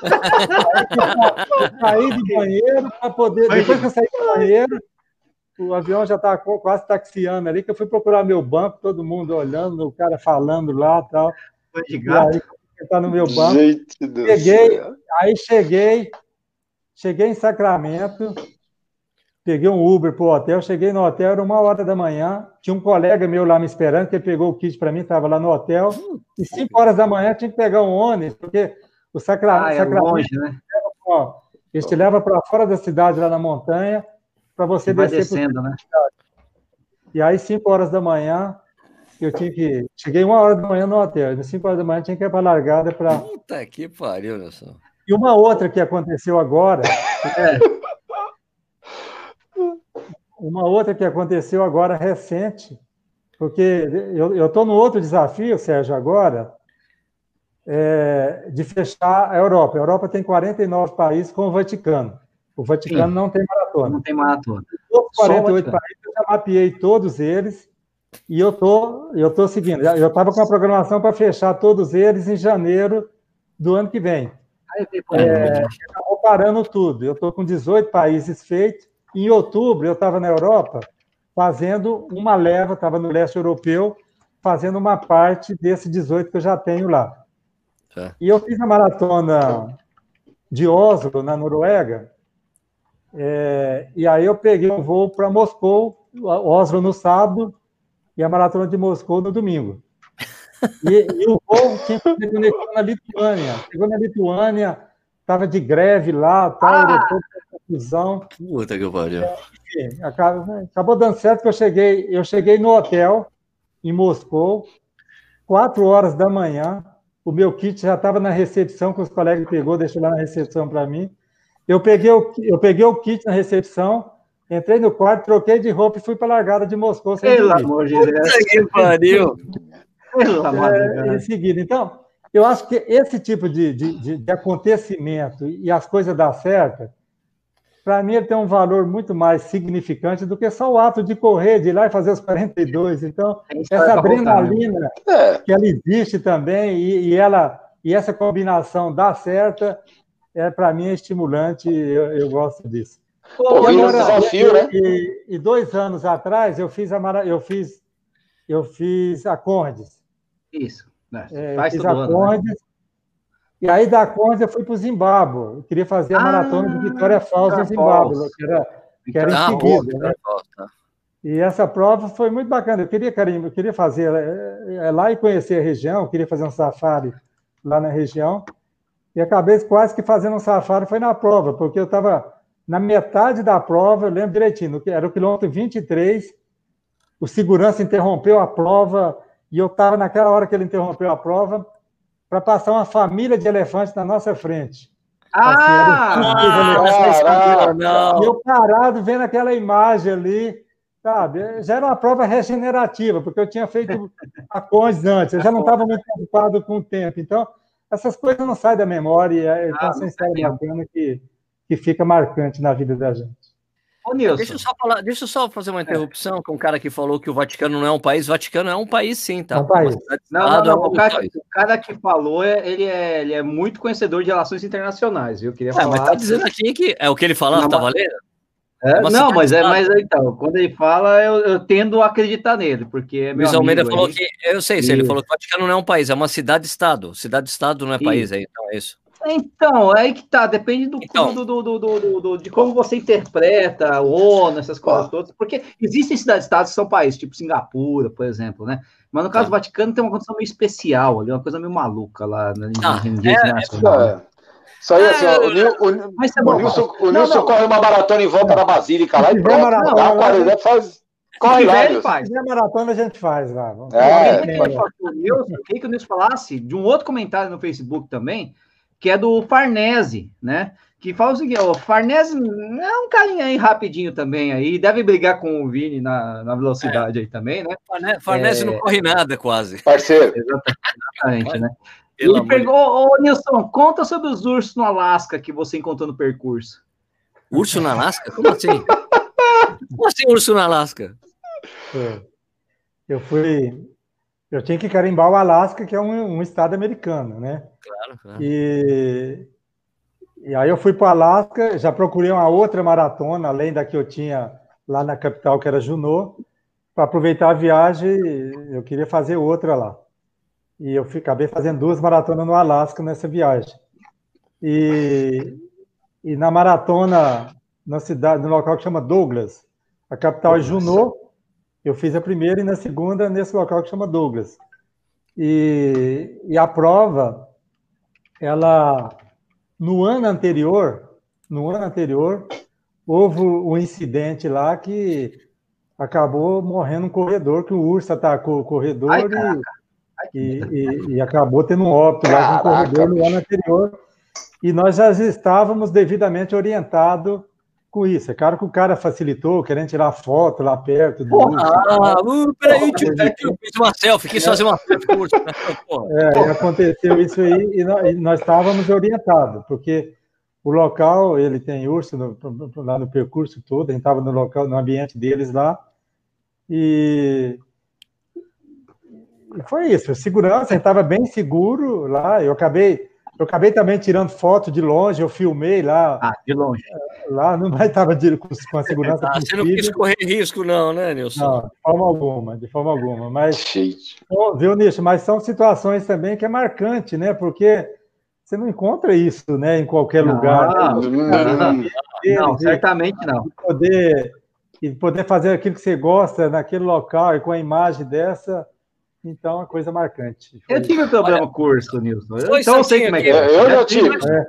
Aí, saí do banheiro para poder. Depois que eu saí do banheiro, o avião já estava quase taxiando ali, que eu fui procurar meu banco, todo mundo olhando, o cara falando lá tal. Foi de gato. E aí, tá no meu banco. Gente cheguei, aí cheguei, cheguei em Sacramento, peguei um Uber para o hotel, cheguei no hotel, era uma hora da manhã, tinha um colega meu lá me esperando, que pegou o kit para mim, estava lá no hotel, e cinco horas da manhã tinha que pegar um ônibus, porque o Sacra... ah, é Sacramento longe, né? ó, eles te leva para fora da cidade, lá na montanha, para você Vai descer descendo, né? E aí, cinco horas da manhã, eu tinha que. Cheguei uma hora da manhã no hotel, e cinco horas da manhã tinha que ir para a largada para. Puta que pariu, Nelson. E uma outra que aconteceu agora. É, uma outra que aconteceu agora recente, porque eu estou no outro desafio, Sérgio, agora, é, de fechar a Europa. A Europa tem 49 países com o Vaticano. O Vaticano Sim. não tem maratona. Não tem maratona. Os 48 países, eu já mapeei todos eles e eu tô, eu tô seguindo. Eu estava com a programação para fechar todos eles em janeiro do ano que vem. É, acabou parando tudo. Eu estou com 18 países feitos. Em outubro, eu estava na Europa fazendo uma leva, estava no leste europeu, fazendo uma parte desses 18 que eu já tenho lá. Tá. E eu fiz a maratona de Oslo, na Noruega, é, e aí eu peguei um voo para Moscou, Oslo no sábado, e a maratona de Moscou no domingo. E, e o voo tinha que na Lituânia. Chegou na Lituânia, estava de greve lá, tal, ah! aeroporto confusão. Puta que pariu. É, acabou, acabou dando certo que eu cheguei, eu cheguei no hotel em Moscou, quatro horas da manhã. O meu kit já estava na recepção, que os colegas pegou, deixou lá na recepção para mim. Eu peguei, o, eu peguei o kit na recepção, entrei no quarto, troquei de roupa e fui para a largada de Moscou. Pelo amor de Deus. que pariu. É, em seguida. Então, eu acho que esse tipo de, de, de acontecimento e as coisas dar certo, para mim, ele tem um valor muito mais significante do que só o ato de correr, de ir lá e fazer os 42. Então, essa adrenalina é. que ela existe também e, e, ela e essa combinação dá certa, é para mim é estimulante. Eu, eu gosto disso. Pô, e, agora, desafio, e, né? E, e, dois anos atrás eu fiz a eu fiz eu fiz a Condes. Isso. Né? É, Faz fiz a né? E aí da Conde eu fui para o Zimbábue. Eu queria fazer a ah, maratona de Vitória Falls no Zimbábue, que era, que era em ah, seguida. Né? Tá. E essa prova foi muito bacana. Eu queria, eu queria fazer é, é, lá e conhecer a região, eu queria fazer um safari lá na região. E acabei quase que fazendo um safari, foi na prova, porque eu estava na metade da prova, eu lembro direitinho, era o quilômetro 23, o segurança interrompeu a prova, e eu estava naquela hora que ele interrompeu a prova, para passar uma família de elefantes na nossa frente. Ah! Assim, ah não. E eu parado vendo aquela imagem ali, sabe? Já era uma prova regenerativa, porque eu tinha feito a Condes antes, eu já não estava muito preocupado com o tempo. Então, essas coisas não saem da memória, então ah, são histórias bacanas que, que fica marcante na vida da gente. Ô. Deixa eu, só falar, deixa eu só fazer uma é. interrupção é. com um cara que falou que o Vaticano não é um país. O Vaticano é um país, sim, tá? É um país. Não, não, não. É um o, cara, o, cara, que falou, é, ele é, ele é muito conhecedor de relações internacionais, viu? Queria é, falar. Mas tá dizendo aqui que é o que ele falava, não, tá valendo? É, não, mas é, mas então, quando ele fala, eu, eu tendo a acreditar nele, porque é meu Luiz Almeida falou aí. que, eu sei, se ele falou que o Vaticano não é um país, é uma cidade-estado. Cidade-estado não é país, aí, então é isso. Então, é aí que tá, depende do, então, do, do, do, do, de como você interpreta o ONU, essas coisas todas, porque existem cidades-estados que são países, tipo Singapura, por exemplo, né? Mas no caso do Vaticano tem uma condição meio especial ali, uma coisa meio maluca lá na ah, é, internacional. É, isso aí, assim, o, Nil, o, o, o Nilson, o Nilson corre uma maratona em volta da Basílica lá e pronto. Maratona, não, não, faz, corre lá, ele faz. Se maratona a gente faz lá. É, eu queria que o Nilson falasse de um outro comentário no Facebook também, que é do Farnese, né? Que fala o seguinte, o Farnese é um carinha aí rapidinho também aí, deve brigar com o Vini na, na velocidade é. aí também, né? Farnese, é... não corre nada quase. Parceiro. Exatamente, né? Ele pegou, ô Nilson, conta sobre os ursos no Alasca que você encontrou no percurso. Urso no Alasca? Como assim? Como assim urso no Alasca? É. Eu fui eu tinha que carimbar o Alasca, que é um, um estado americano, né? Claro, claro. E, e aí eu fui para o Alasca, já procurei uma outra maratona, além da que eu tinha lá na capital, que era Juneau, para aproveitar a viagem, eu queria fazer outra lá. E eu acabei fazendo duas maratonas no Alasca nessa viagem. E, e na maratona, na cidade, no local que chama Douglas, a capital é Juneau, eu fiz a primeira e na segunda nesse local que chama Douglas. E, e a prova, ela, no ano anterior, no ano anterior, houve um incidente lá que acabou morrendo um corredor, que o urso atacou o corredor Ai, e, e, e, acabou tendo um óbito lá com o corredor no ano anterior. E nós já estávamos devidamente orientados com isso. É claro que o cara facilitou, querendo tirar foto lá perto. Porra, ah, uh, peraí, tio, eu fiz uma selfie, quis fazer uma selfie curso. Né? É, aconteceu isso aí e nós, e nós estávamos orientados, porque o local, ele tem urso no, lá no percurso todo, a gente estava no local, no ambiente deles lá, e foi isso, segurança, a gente estava bem seguro lá, eu acabei eu acabei também tirando foto de longe, eu filmei lá. Ah, de longe. Lá, não estava com a segurança. Ah, você não quis correr risco, não, né, Nilson? Não, de forma alguma, de forma alguma. Mas, viu, Nicho, mas são situações também que é marcante, né? Porque você não encontra isso né, em qualquer não, lugar. Não, não, não, certamente não. E poder, e poder fazer aquilo que você gosta naquele local e com a imagem dessa então, é coisa marcante. Foi... Eu tive um problema Olha, curso, Nilson. Só então, eu sei como é que é. Eu já tive. É.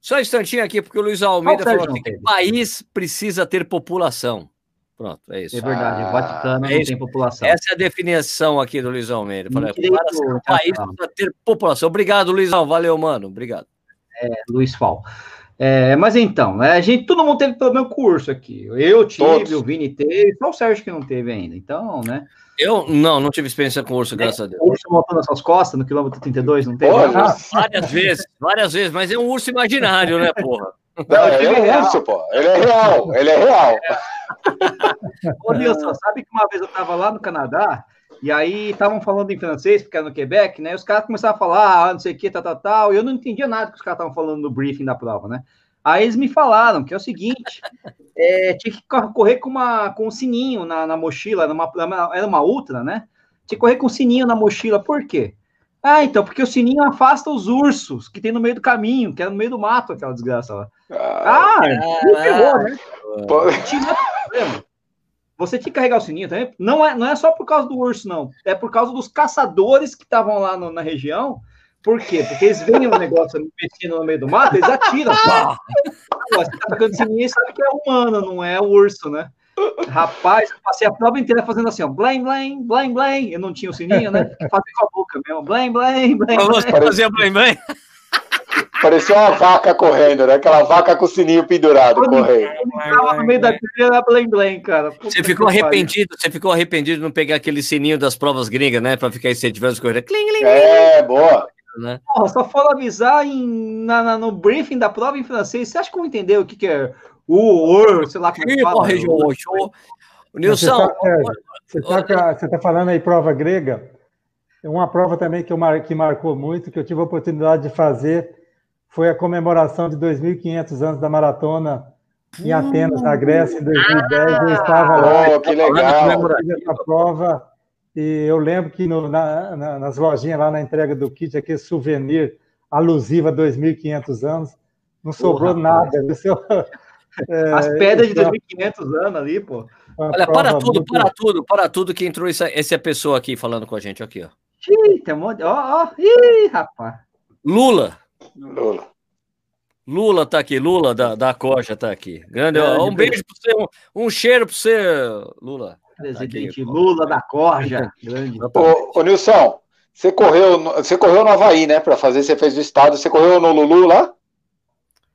Só um instantinho aqui, porque o Luiz Almeida falou assim, que o país precisa ter população. Pronto, é isso. É verdade, o Vaticano é não tem população. Essa é a definição aqui do Luiz Almeida. Falei, o país precisa ter população. Obrigado, Luizão. Valeu, mano. Obrigado. É, Luiz Fal. É, mas então, né, a gente, todo mundo teve pelo meu curso aqui. Eu tive, Todos. o Vini teve, só o Sérgio que não teve ainda. Então, né? Eu não, não tive experiência com urso, graças a Deus. O urso montou nas suas costas no quilômetro 32, não teve? Ah, várias vezes, várias vezes, mas é um urso imaginário, né, porra? Não, ele é um urso, pô. Ele é real, ele é real. Ô, Nilson, sabe que uma vez eu tava lá no Canadá e aí estavam falando em francês, porque era no Quebec, né? E os caras começaram a falar, ah, não sei o que, tal, tal, tal. E eu não entendia nada que os caras estavam falando no briefing da prova, né? Aí eles me falaram que é o seguinte: é, tinha que correr com, uma, com um sininho na, na mochila, numa, era uma ultra, né? Tinha que correr com um sininho na mochila, por quê? Ah, então, porque o sininho afasta os ursos que tem no meio do caminho, que é no meio do mato, aquela desgraça lá. Ah, ah ferrou, né? Tinha problema. Você tinha que carregar o sininho também. Não é, não é só por causa do urso, não. É por causa dos caçadores que estavam lá no, na região. Por quê? Porque eles veem um negócio mexendo no meio do mato, eles atiram. Pá! Você tá tocando sininho e sabe que é humano, não é o urso, né? Rapaz, eu passei a prova inteira fazendo assim, ó, blém, blém, blém, blém. Eu não tinha o sininho, né? Fazia com a boca mesmo, blém, blém, blém. Fazia blém, blém? Parecia uma vaca correndo, né? Aquela vaca com o sininho pendurado Quando correndo. Tava no meio da trilha, era blém blém, cara. Puta você ficou arrependido, você ficou arrependido de não pegar aquele sininho das provas gringas, né? Pra ficar incentivando as corridas. Cling, cling, é, boa. Né? Porra, só foram avisar em, na, na, no briefing da prova em francês. Você acha que eu entender o que, que é o, o, sei lá como é que fala? O Nilson. Você está tá, tá falando aí prova grega? Uma prova também que, eu, que marcou muito, que eu tive a oportunidade de fazer, foi a comemoração de 2.500 anos da maratona em Atenas, na Grécia, em 2010. eu estava lá. Oh, que legal! Essa prova e eu lembro que no, na, na, nas lojinhas lá na entrega do kit, aquele souvenir alusivo a 2.500 anos, não sobrou Porra, nada. Seu, é, As pedras de 2.500 então, anos ali, pô. Olha, para tudo, muito... para tudo, para tudo que entrou essa, essa pessoa aqui falando com a gente aqui, ó. Ih, tem um monte. Ó, ó, ih, rapaz. Lula. Lula. Lula tá aqui, Lula da, da Coja tá aqui. Grande, ó, um beijo para você, um, um cheiro para você, Lula. Presidente tá Lula da Corja. Grande. Ô, ô, Nilson, você correu, você correu no Havaí, né? Para fazer, você fez o estado. Você correu no Lulu lá?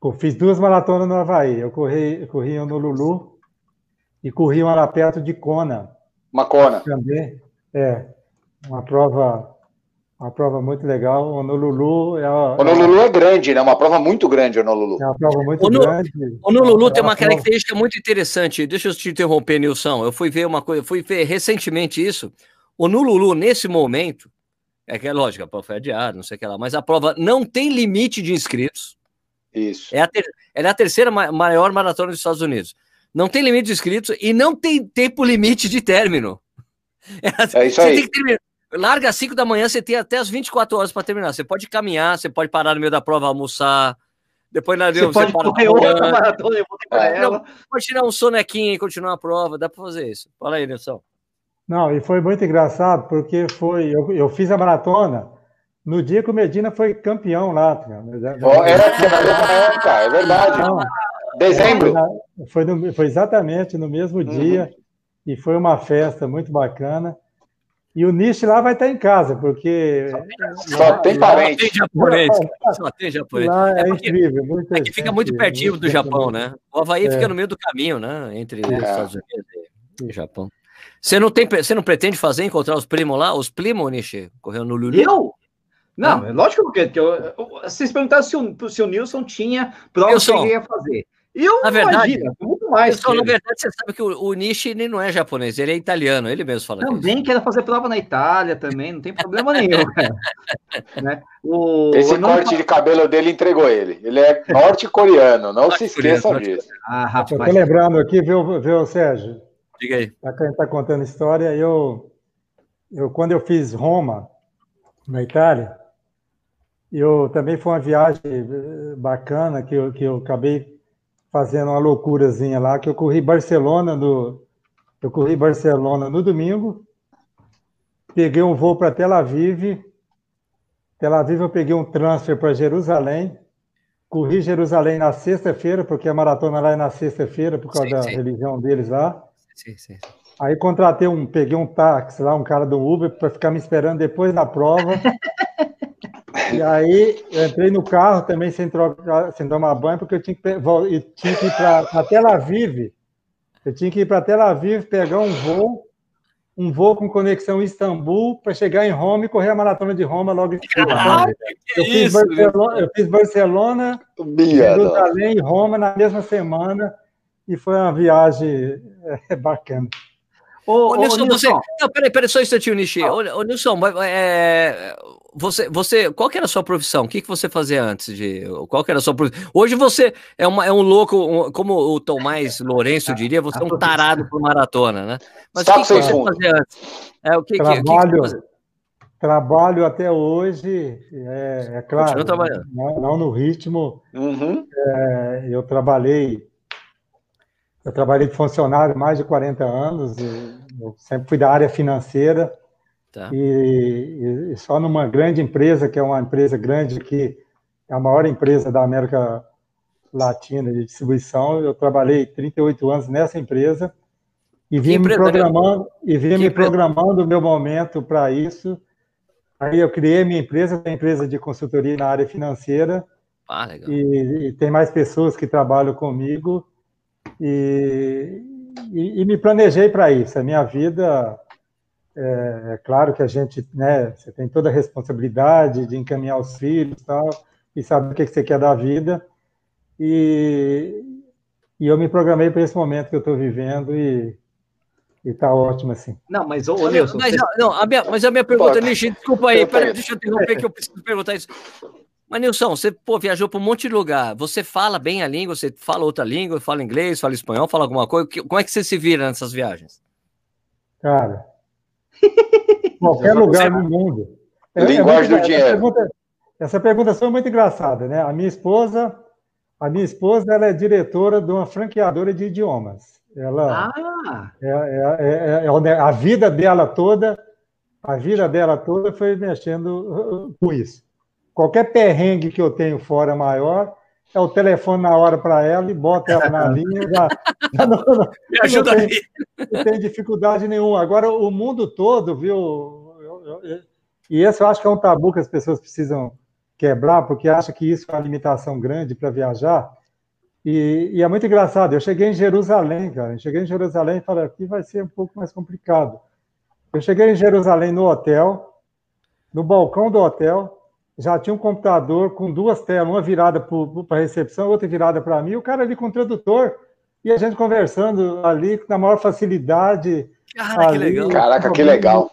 Eu fiz duas maratonas no Havaí. Eu corri, eu corri no Lulu e corri uma lá perto de Kona. Macona. Também. É. Uma prova uma prova muito legal. O Honolulu é. O Honolulu é grande, né? Uma prova muito grande, o Honolulu. É uma prova muito grande. O Honolulu é tem uma característica prova... muito interessante. Deixa eu te interromper, Nilson. Eu fui ver uma coisa, fui ver recentemente isso. O Honolulu, nesse momento, é que é lógico, a prova foi adiada, não sei o que lá, mas a prova não tem limite de inscritos. Isso. É a ter... Ela é a terceira maior maratona dos Estados Unidos. Não tem limite de inscritos e não tem tempo limite de término. É isso aí. Larga às 5 da manhã, você tem até as 24 horas para terminar. Você pode caminhar, você pode parar no meio da prova, almoçar. Depois na você, você pode para correr outra maratona, eu vou ter é, ela. Pode tirar um sonequinho e continuar a prova, dá para fazer isso. Fala aí, Nilson. Não, e foi muito engraçado, porque foi. Eu, eu fiz a maratona no dia que o Medina foi campeão lá. Oh, é, é, cara, é verdade. Então, Dezembro. Foi, no, foi exatamente no mesmo uhum. dia, e foi uma festa muito bacana. E o Nishi lá vai estar em casa, porque. Só tem parente. Só tem japonês. Só tem japonês. Lá é, é incrível. Muito é que fica muito pertinho do Japão, né? O Havaí é. fica no meio do caminho, né? Entre é. os Estados Unidos e o Japão. Você não, tem, você não pretende fazer, encontrar os primos lá? Os primos, Nishi? Correndo no Lulu? Eu? Não, não. lógico que, que eu, eu, vocês perguntaram se o, se o Nilson tinha prova que ele ia fazer. Eu na verdade, imagino, muito mais. Pessoal, na verdade, você sabe que o, o Nishi ele não é japonês, ele é italiano, ele mesmo fala. Também quero fazer prova na Itália também, não tem problema nenhum. né? o, Esse corte não... de cabelo dele entregou ele. Ele é norte-coreano, não se esqueçam disso. Ah, rapaz. Eu tô lembrando aqui, viu, viu Sérgio? Diga aí. Gente tá contando história, eu, eu quando eu fiz Roma, na Itália, eu também foi uma viagem bacana que eu, que eu acabei fazendo uma loucurazinha lá, que eu corri Barcelona no, eu corri Barcelona no domingo, peguei um voo para Tel Aviv, Tel Aviv eu peguei um transfer para Jerusalém, corri Jerusalém na sexta-feira, porque a maratona lá é na sexta-feira, por causa sim, da sim. religião deles lá. Sim, sim. Aí contratei um, peguei um táxi lá, um cara do Uber, para ficar me esperando depois da prova. E aí eu entrei no carro também sem, trocar, sem tomar banho, porque eu tinha que, eu tinha que ir para Tel Aviv. Eu tinha que ir para Tel Aviv, pegar um voo, um voo com conexão Istambul, para chegar em Roma e correr a maratona de Roma logo em seguida. Eu, fiz Barcelona, eu fiz Barcelona, Jerusalém e Roma na mesma semana, e foi uma viagem é, bacana. Ô, ô, Nilson, você. Não, peraí, peraí, só um instantinho, Nishi. Ô, ô, Nilson, é, você, você, qual que era a sua profissão? O que, que você fazia antes de. Qual que era a sua profissão? Hoje você é, uma, é um louco, um, como o Tomás Lourenço diria, você é um tarado por maratona, né? Mas Sabe o que, que você fazia antes? É, o que, trabalho, que, que trabalho até hoje, é, é claro, não, não, no ritmo. Uhum. É, eu trabalhei. Eu trabalhei de funcionário mais de 40 anos, sempre fui da área financeira. Tá. E, e, só numa grande empresa, que é uma empresa grande que é a maior empresa da América Latina de distribuição, eu trabalhei 38 anos nessa empresa e vim me programando e vim me programando o meu momento para isso. Aí eu criei minha empresa, a empresa de consultoria na área financeira. Ah, e, e, tem mais pessoas que trabalham comigo e, e, e me planejei para isso. A minha vida é, é, claro que a gente, né, você tem toda a responsabilidade de encaminhar os filhos e tal, e saber o que você quer da vida. E, e eu me programei para esse momento que eu estou vivendo e está ótimo assim. Não, mas ô, Nilson. Mas, você... não, a minha, mas a minha pergunta, Nishi, desculpa aí, peraí, deixa eu interromper que eu preciso perguntar isso. Mas, Nilson, você pô, viajou para um monte de lugar. Você fala bem a língua, você fala outra língua, fala inglês, fala espanhol, fala alguma coisa. Como é que você se vira nessas viagens? Cara, Qualquer lugar no mundo. É, é Linguagem é do dinheiro. Essa pergunta, essa pergunta foi muito engraçada, né? A minha esposa, a minha esposa, ela é diretora de uma franqueadora de idiomas. Ela, ah. é, é, é, a vida dela toda, a vida dela toda foi mexendo uh, com isso. Qualquer perrengue que eu tenho fora maior, é o telefone na hora para ela e bota ela na linha. Já, já não, não, Me ajuda não tem, aí. Não tem dificuldade nenhuma. Agora, o mundo todo, viu? Eu, eu, eu, e esse eu acho que é um tabu que as pessoas precisam quebrar, porque acham que isso é uma limitação grande para viajar. E, e, é muito engraçado. Eu cheguei em Jerusalém, cara. Eu cheguei em Jerusalém e falei, aqui vai ser um pouco mais complicado. Eu cheguei em Jerusalém no hotel, no balcão do hotel, já tinha um computador com duas telas, uma virada para a recepção, outra virada para mim, o cara ali com o tradutor, e a gente conversando ali na maior facilidade. Cara, ali, que legal. Caraca, que legal.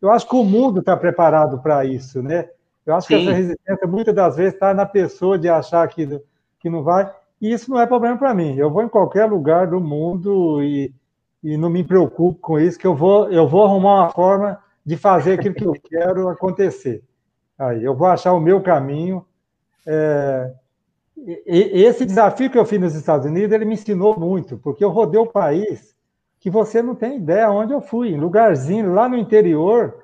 Eu acho que o mundo está preparado para isso, né? Eu acho Sim. que essa resistência muitas das vezes está na pessoa de achar que, que não vai, e isso não é problema para mim. Eu vou em qualquer lugar do mundo e, e não me preocupo com isso, que eu vou, eu vou arrumar uma forma de fazer aquilo que eu quero acontecer. Aí, eu vou achar o meu caminho. É, e, esse desafio que eu fiz nos Estados Unidos, ele me ensinou muito, porque eu rodei o país que você não tem ideia onde eu fui, em lugarzinho lá no interior,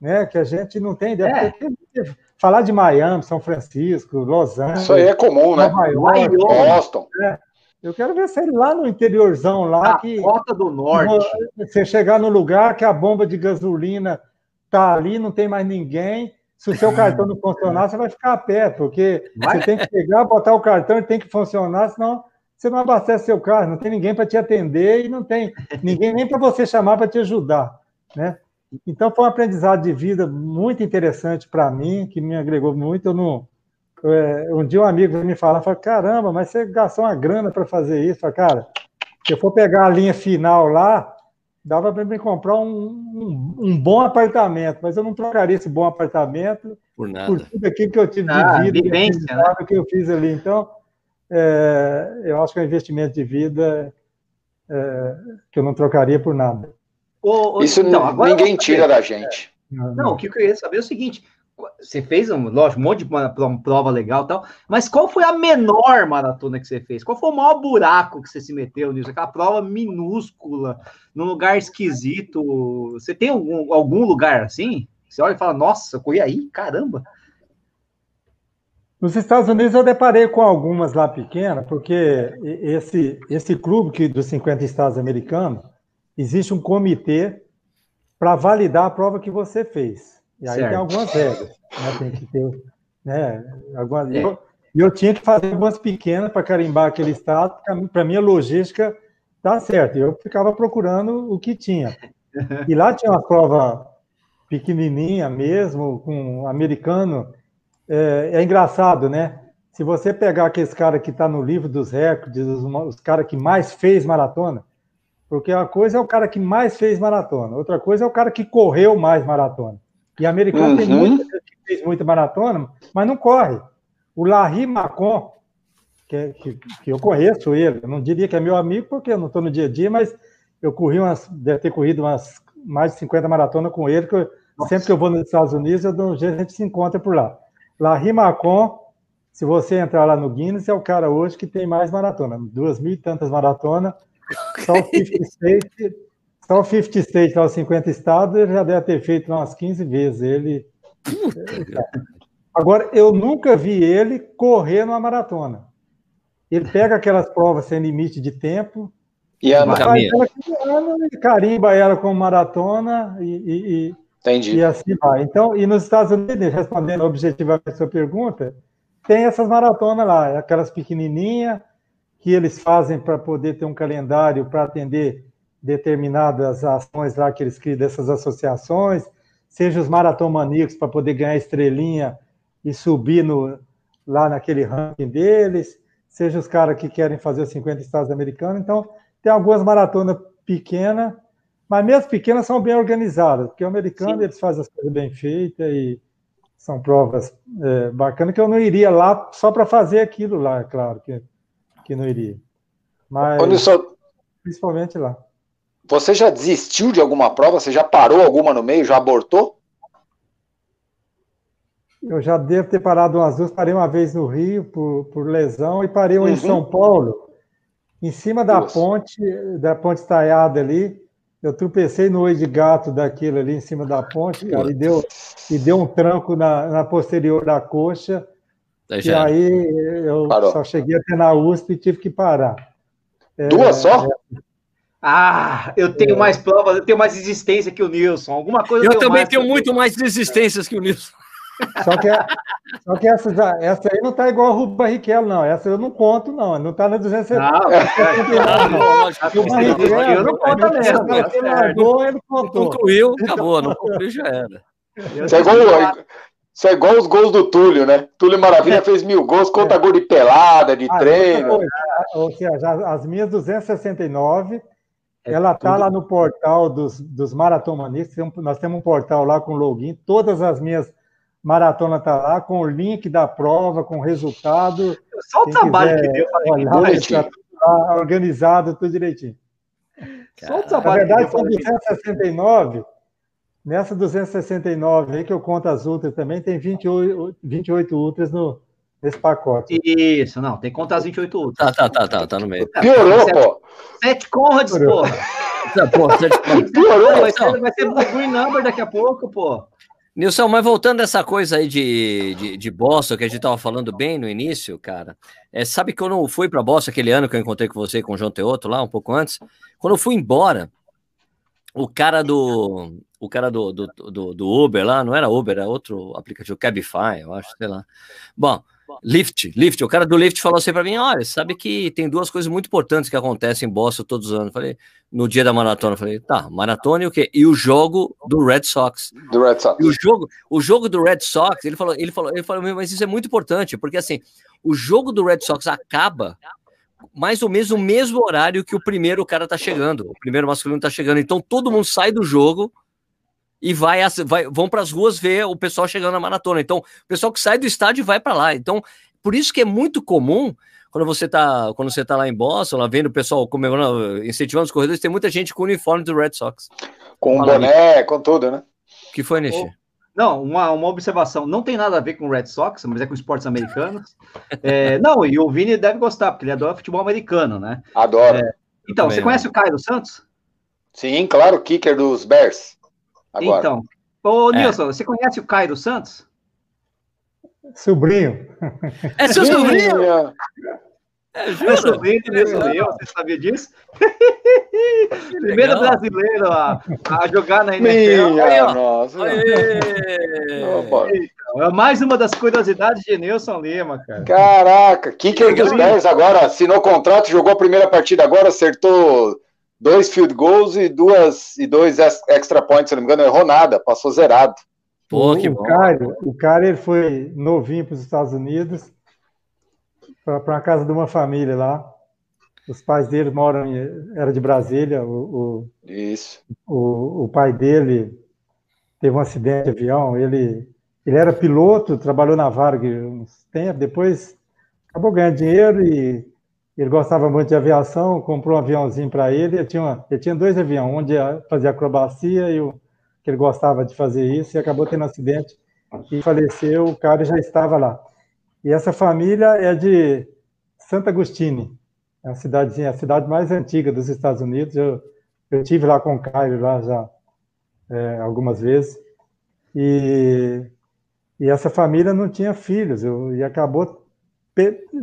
né, que a gente não tem ideia. É. Falar de Miami, São Francisco, Los Angeles. Isso aí é comum, né? York, Boston. É. Eu quero ver se lá no interiorzão lá. A que, Rota do Norte. Você chegar no lugar que a bomba de gasolina está ali, não tem mais ninguém. Se o seu cartão não funcionar, você vai ficar a pé, porque vai? você tem que pegar, botar o cartão, ele tem que funcionar, senão você não abastece seu carro, não tem ninguém para te atender e não tem ninguém nem para você chamar para te ajudar, né? Então foi um aprendizado de vida muito interessante para mim, que me agregou muito. Eu não, é, um dia um amigo me falou, falou, caramba, mas você gastou uma grana para fazer isso. falei, cara, se eu for pegar a linha final lá, dava para me comprar um, um, um, bom apartamento, mas eu não trocaria esse bom apartamento por, nada. por tudo aquilo que eu tive ah, de vida, vivência, né? que eu fiz ali. Então, é, eu acho que é um investimento de vida é, que eu não trocaria por nada. Isso então, ninguém tira da gente. Não, o que eu queria saber é o seguinte: você fez, um, lógico, um monte de prova legal e tal, mas qual foi a menor maratona que você fez? Qual foi o maior buraco que você se meteu nisso? Aquela prova minúscula, num lugar esquisito. Você tem algum, algum lugar assim? Você olha e fala, nossa, eu corri aí, caramba. Nos Estados Unidos eu deparei com algumas lá pequenas, porque esse, esse clube que, dos 50 estados americanos, existe um comitê para validar a prova que você fez. E aí certo. tem algumas regras, né? Tem que ter, né? Algumas, é. eu, eu tinha que fazer algumas pequenas para carimbar aquele estado, para minha logística tá certo. Eu ficava procurando o que tinha. E lá tinha uma prova pequenininha mesmo, com um americano. É, é engraçado, né? Se você pegar aqueles cara que está no livro dos recordes, os, os caras que mais fez maratona, porque uma coisa é o cara que mais fez maratona, outra coisa é o cara que correu mais maratona. E americano uhum. tem muita que fez muita maratona, mas não corre. O Larry Macon, que, que, que, eu conheço ele, eu não diria que é meu amigo, porque eu não estou no dia a dia, mas eu corri umas, deve ter corrido umas mais de 50 maratonas com ele, que eu, sempre que eu vou nos Estados Unidos, eu dou um jeito, a gente se encontra por lá. Larry Macon, se você entrar lá no Guinness, é o cara hoje que tem mais maratona, duas mil e tantas maratonas, só o 50 State, só o 50 State, lá, os 50 estados, ele já deve ter feito umas 15 vezes. Ele. Agora, eu nunca vi ele correr numa maratona. Ele pega aquelas provas sem limite de tempo. E anda. Ela, carimba ela como maratona e, e, Entendi. e assim vai. Então, e nos Estados Unidos, respondendo objetivamente a sua pergunta, tem essas maratonas lá, aquelas pequenininhas, que eles fazem para poder ter um calendário para atender determinadas ações lá que eles criam dessas associações, seja os maratomaníacos para poder ganhar estrelinha e subir no, lá naquele ranking deles, seja os caras que querem fazer os 50 estados americanos. Então, tem algumas maratonas pequenas, mas mesmo pequenas são bem organizadas, porque o americano Sim. eles fazem as coisas bem feitas e são provas é, bacanas que eu não iria lá só para fazer aquilo lá, é claro que que não iria. Mas principalmente lá. Você já desistiu de alguma prova? Você já parou alguma no meio? Já abortou? Eu já devo ter parado umas duas. Parei uma vez no Rio por, por lesão e parei uma uhum. em São Paulo, em cima da ponte, da ponte estaiada ali. Eu tropecei no olho de gato daquilo ali em cima da ponte, cara, e deu, e deu um tranco na, na posterior da coxa. E aí eu Parou. só cheguei até na USP e tive que parar. Duas é, só? É... Ah, eu tenho é... mais provas, eu tenho mais existência que o Nilson. Alguma coisa eu, eu também tenho muito mais existências que o Nilson. Só que, só que essa, essa aí não está igual a Ruba Barrichello, não. Essa eu não conto, não. Não está na 270. Não, não, não. O Barrichello não conta mesmo. Ele largou, ele contou. Concluiu, acabou. Não concluiu, já era. Isso é igual, isso é igual os gols do Túlio, né? Túlio Maravilha é. fez mil gols, conta é. gol de pelada, de ah, treino. Ou seja, as minhas 269, é ela tá lá no portal dos, dos maratomanistas. Nós temos um portal lá com login. Todas as minhas maratonas tá lá, com o link da prova, com o resultado. Só o trabalho que deu para olhar, tá, tá organizado, tudo direitinho. Só o trabalho. Na verdade, são 269 Nessa 269 aí, que eu conto as ultras também, tem 28, 28 ultras no, nesse pacote. Isso, não, tem que contar as 28 ultras. Tá, tá, tá, tá, tá no meio. Piorou, pô. Sete Conrads, porra. Pô, sete Piorou. Vai ser, vai ser green number daqui a pouco, pô. Nilson, mas voltando a essa coisa aí de, de, de Boston, que a gente tava falando bem no início, cara, é, sabe que eu não fui para Boston aquele ano que eu encontrei com você e com o João Teoto lá, um pouco antes? Quando eu fui embora, o cara do o cara do, do, do, do, Uber lá, não era Uber, era outro aplicativo, Cabify, eu acho, sei lá. Bom, Lyft, Lyft, o cara do Lyft falou assim para mim: olha, sabe que tem duas coisas muito importantes que acontecem em Boston todos os anos. falei, no dia da maratona, falei, tá, maratona e o quê? E o jogo do Red Sox. Do Red Sox. E o jogo, o jogo do Red Sox, ele falou, ele falou, ele falou, mas isso é muito importante, porque assim, o jogo do Red Sox acaba mais ou menos o mesmo horário que o primeiro cara tá chegando, o primeiro masculino tá chegando. Então todo mundo sai do jogo e vai, vai vão para as ruas ver o pessoal chegando na maratona. Então, o pessoal que sai do estádio vai para lá. Então, por isso que é muito comum quando você tá, quando você tá lá em Boston, lá vendo o pessoal comemorando, incentivando os corredores, tem muita gente com o uniforme do Red Sox. Com Fala boné, aí. com tudo, né? que foi, Nishi? Não, uma, uma observação. Não tem nada a ver com o Red Sox, mas é com esportes americanos. É, não, e o Vini deve gostar, porque ele adora futebol americano, né? Adoro. É, então, você conhece o Cairo Santos? Sim, claro, kicker dos Bears. Agora. Então, ô é. Nilson, você conhece o Cairo Santos? Sobrinho. É seu sobrinho? É, é sobrinho do Nilson Leão, você sabia disso? Primeiro brasileiro a, a, jogar na NFL. Minha, Aí, nossa. é mais uma das curiosidades de Nilson Lima, cara. Caraca, kicker dos Bears agora, assinou contrato, jogou a primeira partida agora, acertou dois field goals e duas e dois extra points, se não me engano, errou nada, passou zerado. Pô, que o, Cara, o cara ele foi novinho para os Estados Unidos, para uma casa de uma família lá. Os pais dele moram, em, era de Brasília. O, o, Isso. O, o pai dele teve um acidente de avião. Ele, ele era piloto, trabalhou na Varg uns tempos, depois acabou ganhando dinheiro e ele gostava muito de aviação, comprou um aviãozinho para ele. Ele tinha, uma, ele tinha dois aviões, um de fazer acrobacia e o que ele gostava de fazer isso, e acabou tendo um acidente e faleceu. O cara já estava lá. E essa família é de Santa Agustine, é a cidadezinha, a cidade mais antiga dos Estados Unidos. Eu, eu tive lá com o Caio lá já é, algumas vezes. E, e essa família não tinha filhos, eu, e acabou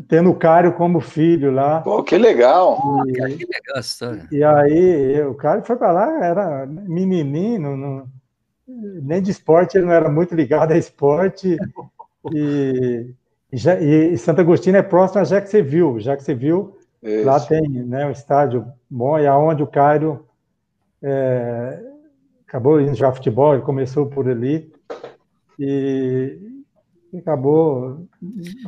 tendo o Cário como filho lá. Pô, que legal! E, que legal história. E aí, o Cário foi para lá, era menininho, não, nem de esporte, ele não era muito ligado a esporte. E, e, e Santo Agostinho é próximo a Jacksonville. Jacksonville, Isso. lá tem né, um estádio bom, e aonde o Cário é, acabou indo jogar futebol, ele começou por ali. E, acabou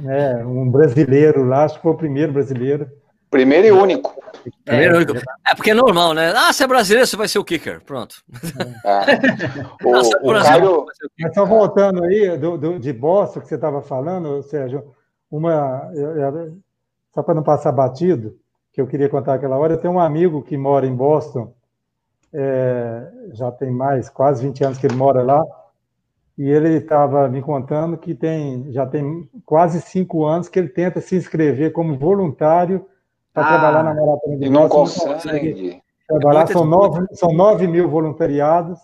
né, um brasileiro lá, acho que foi o primeiro brasileiro. Primeiro e único. Primeiro é, único. É porque é normal, né? Ah, você é brasileiro, você vai ser o kicker. Pronto. É. o, o Caio... Mas só voltando aí, do, do, de Boston, que você estava falando, Sérgio, uma. Só para não passar batido, que eu queria contar aquela hora, eu tenho um amigo que mora em Boston, é, já tem mais, quase 20 anos que ele mora lá, e ele estava me contando que tem já tem quase cinco anos que ele tenta se inscrever como voluntário para ah, trabalhar na maratona de e não consegue. não consegue trabalhar. São nove, são nove mil voluntariados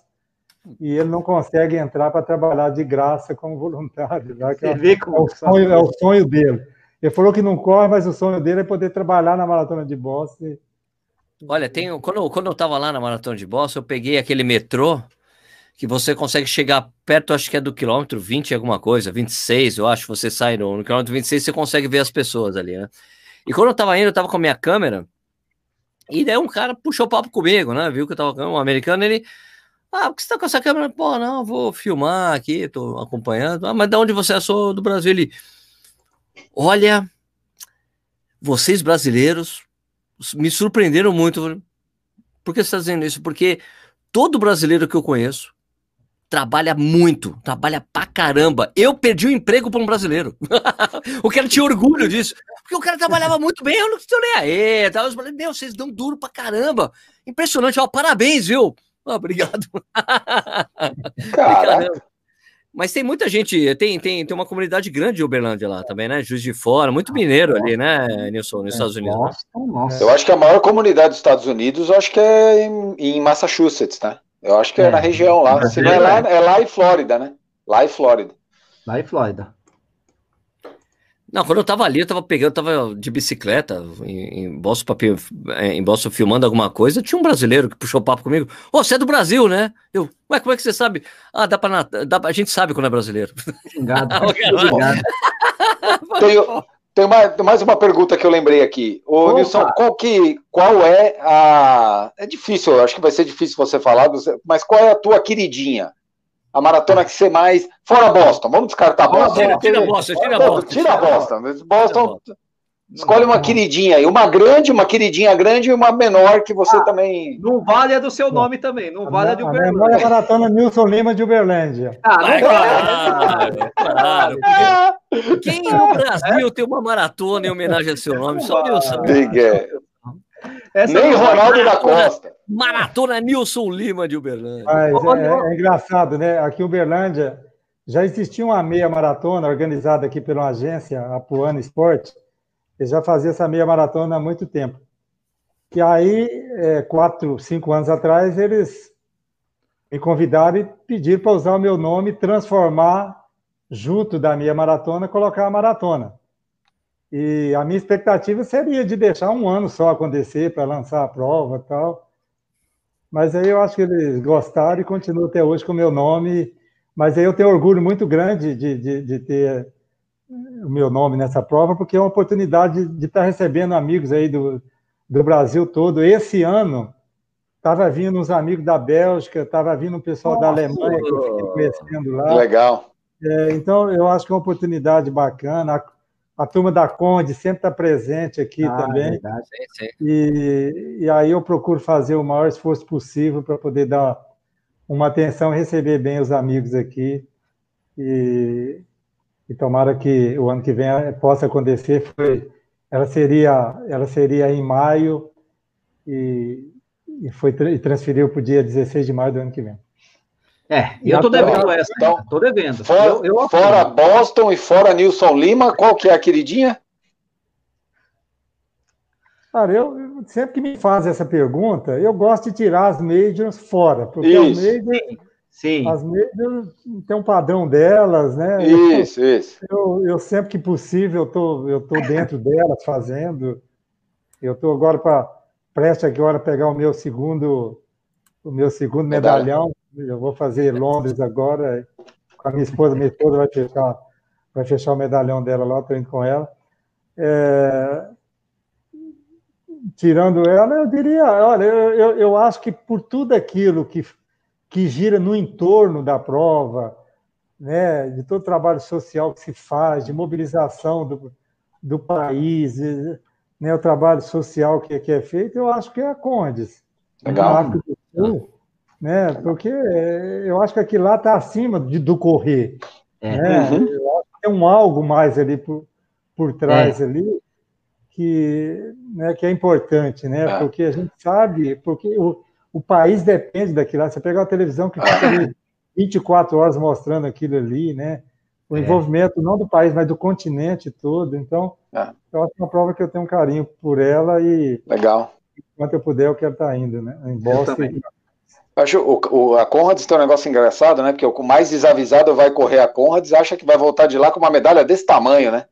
e ele não consegue entrar para trabalhar de graça como voluntário. Né? Que é, é, o sonho, é o sonho dele. Ele falou que não corre, mas o sonho dele é poder trabalhar na maratona de Boston. Olha, tem, quando, quando eu estava lá na maratona de Boston, eu peguei aquele metrô que você consegue chegar perto, acho que é do quilômetro 20 alguma coisa, 26, eu acho, você sai no, no quilômetro 26, você consegue ver as pessoas ali, né? E quando eu tava indo, eu tava com a minha câmera, e daí um cara puxou papo comigo, né? Viu que eu tava um americano, ele. Ah, por que você tá com essa câmera? Pô, não, vou filmar aqui, tô acompanhando. Ah, mas de onde você é? Sou do Brasil. Ele. Olha, vocês brasileiros me surpreenderam muito. Por que você está dizendo isso? Porque todo brasileiro que eu conheço trabalha muito, trabalha pra caramba. Eu perdi o emprego para um brasileiro. o cara tinha orgulho disso. Porque o cara trabalhava muito bem, eu não estou nem aí. Eu falei, meu, vocês dão duro pra caramba. Impressionante, ó, parabéns, viu? Oh, obrigado. Mas tem muita gente, tem, tem, tem uma comunidade grande de Uberlândia lá também, né? Juiz de Fora, muito mineiro ali, né, Nilson, nos Estados Unidos. Nossa, nossa. Eu acho que a maior comunidade dos Estados Unidos, eu acho que é em, em Massachusetts, né? Eu acho que é, é na região lá. Se não é lá, é lá em Flórida, né? Lá em Flórida. Lá em Flórida. Não, quando eu tava ali, eu tava pegando, tava de bicicleta em, em Boston, em Boston filmando alguma coisa, tinha um brasileiro que puxou papo comigo. Ô, oh, você é do Brasil, né? Eu, ué, como é que você sabe? Ah, dá pra, dá pra a gente sabe quando é brasileiro. Obrigado. Tenho, tem mais, mais uma pergunta que eu lembrei aqui. Ô, Nilson, qual, que, qual é a. É difícil, acho que vai ser difícil você falar, mas qual é a tua queridinha? A maratona que você mais. Fora Boston, vamos descartar Boston. Tira, tira Boston, tira Boston. Tira Boston. Boston. Escolhe uma queridinha aí, uma grande, uma queridinha grande e uma menor que você ah, também. Não vale a do seu nome também, não vale a, de Uberlândia. A menor é a maratona Nilson Lima de Uberlândia. Ah, não claro, claro. Quem no Brasil tem uma maratona em homenagem a seu nome? Só Nilson. Essa Nem é Ronaldo da Costa. Maratona Nilson Lima de Uberlândia. Mas é, é, engraçado, né? Aqui em Uberlândia já existia uma meia maratona organizada aqui pela agência, a Puana Esporte. Eles já faziam essa meia maratona há muito tempo. E aí, é, quatro, cinco anos atrás, eles me convidaram e pediram para usar o meu nome, transformar junto da minha maratona, colocar a maratona. E a minha expectativa seria de deixar um ano só acontecer para lançar a prova e tal. Mas aí eu acho que eles gostaram e continuam até hoje com o meu nome. Mas aí eu tenho orgulho muito grande de, de, de ter o meu nome nessa prova, porque é uma oportunidade de, estar recebendo amigos aí do, do Brasil todo. Esse ano estava vindo uns amigos da Bélgica, estava vindo um pessoal Nossa, da Alemanha que eu fiquei conhecendo lá. Legal. É, então, eu acho que é uma oportunidade bacana. A turma da Conde sempre está presente aqui ah, também. Verdade, sim, sim. E, e aí eu procuro fazer o maior esforço possível para poder dar uma atenção e receber bem os amigos aqui. E, e tomara que o ano que vem possa acontecer. Foi, ela seria, ela seria em maio e, e foi e transferiu para o dia 16 de maio do ano que vem. É, eu estou devendo essa, então, tô devendo. Fora, eu, eu fora Boston e fora Nilson Lima, qual que é a queridinha? Cara, eu sempre que me fazem essa pergunta, eu gosto de tirar as majors fora, porque Isso. as majors, Sim. as majors tem um padrão delas, né? Isso, eu, isso. Eu, eu sempre que possível eu tô, eu tô dentro delas fazendo. Eu estou agora para preste agora pegar o meu segundo o meu segundo medalhão eu vou fazer Londres agora, com a minha esposa, minha esposa vai fechar, vai fechar o medalhão dela lá, estou indo com ela. É, tirando ela, eu diria, olha, eu, eu, eu, acho que por tudo aquilo que, que gira no entorno da prova, né, de todo o trabalho social que se faz, de mobilização do, do país, né, o trabalho social que, que é feito, eu acho que é a Condes. Legal né? Porque eu acho que aquilo lá está acima de, do correr. É. Né? Uhum. Eu acho que tem um algo mais ali por, por trás é. ali que, né, que é importante, né? É. Porque a gente sabe, porque o, o país depende daquilo lá. Você pega a televisão que fica ali 24 horas mostrando aquilo ali, né? O é. envolvimento não do país, mas do continente todo. Então, é. eu acho uma prova que eu tenho um carinho por ela e legal. Enquanto eu puder, eu quero estar indo, né? Em Boston. Acho o, o, a Conrads tem um negócio engraçado, né? Porque o mais desavisado vai correr a Conrads acha que vai voltar de lá com uma medalha desse tamanho, né?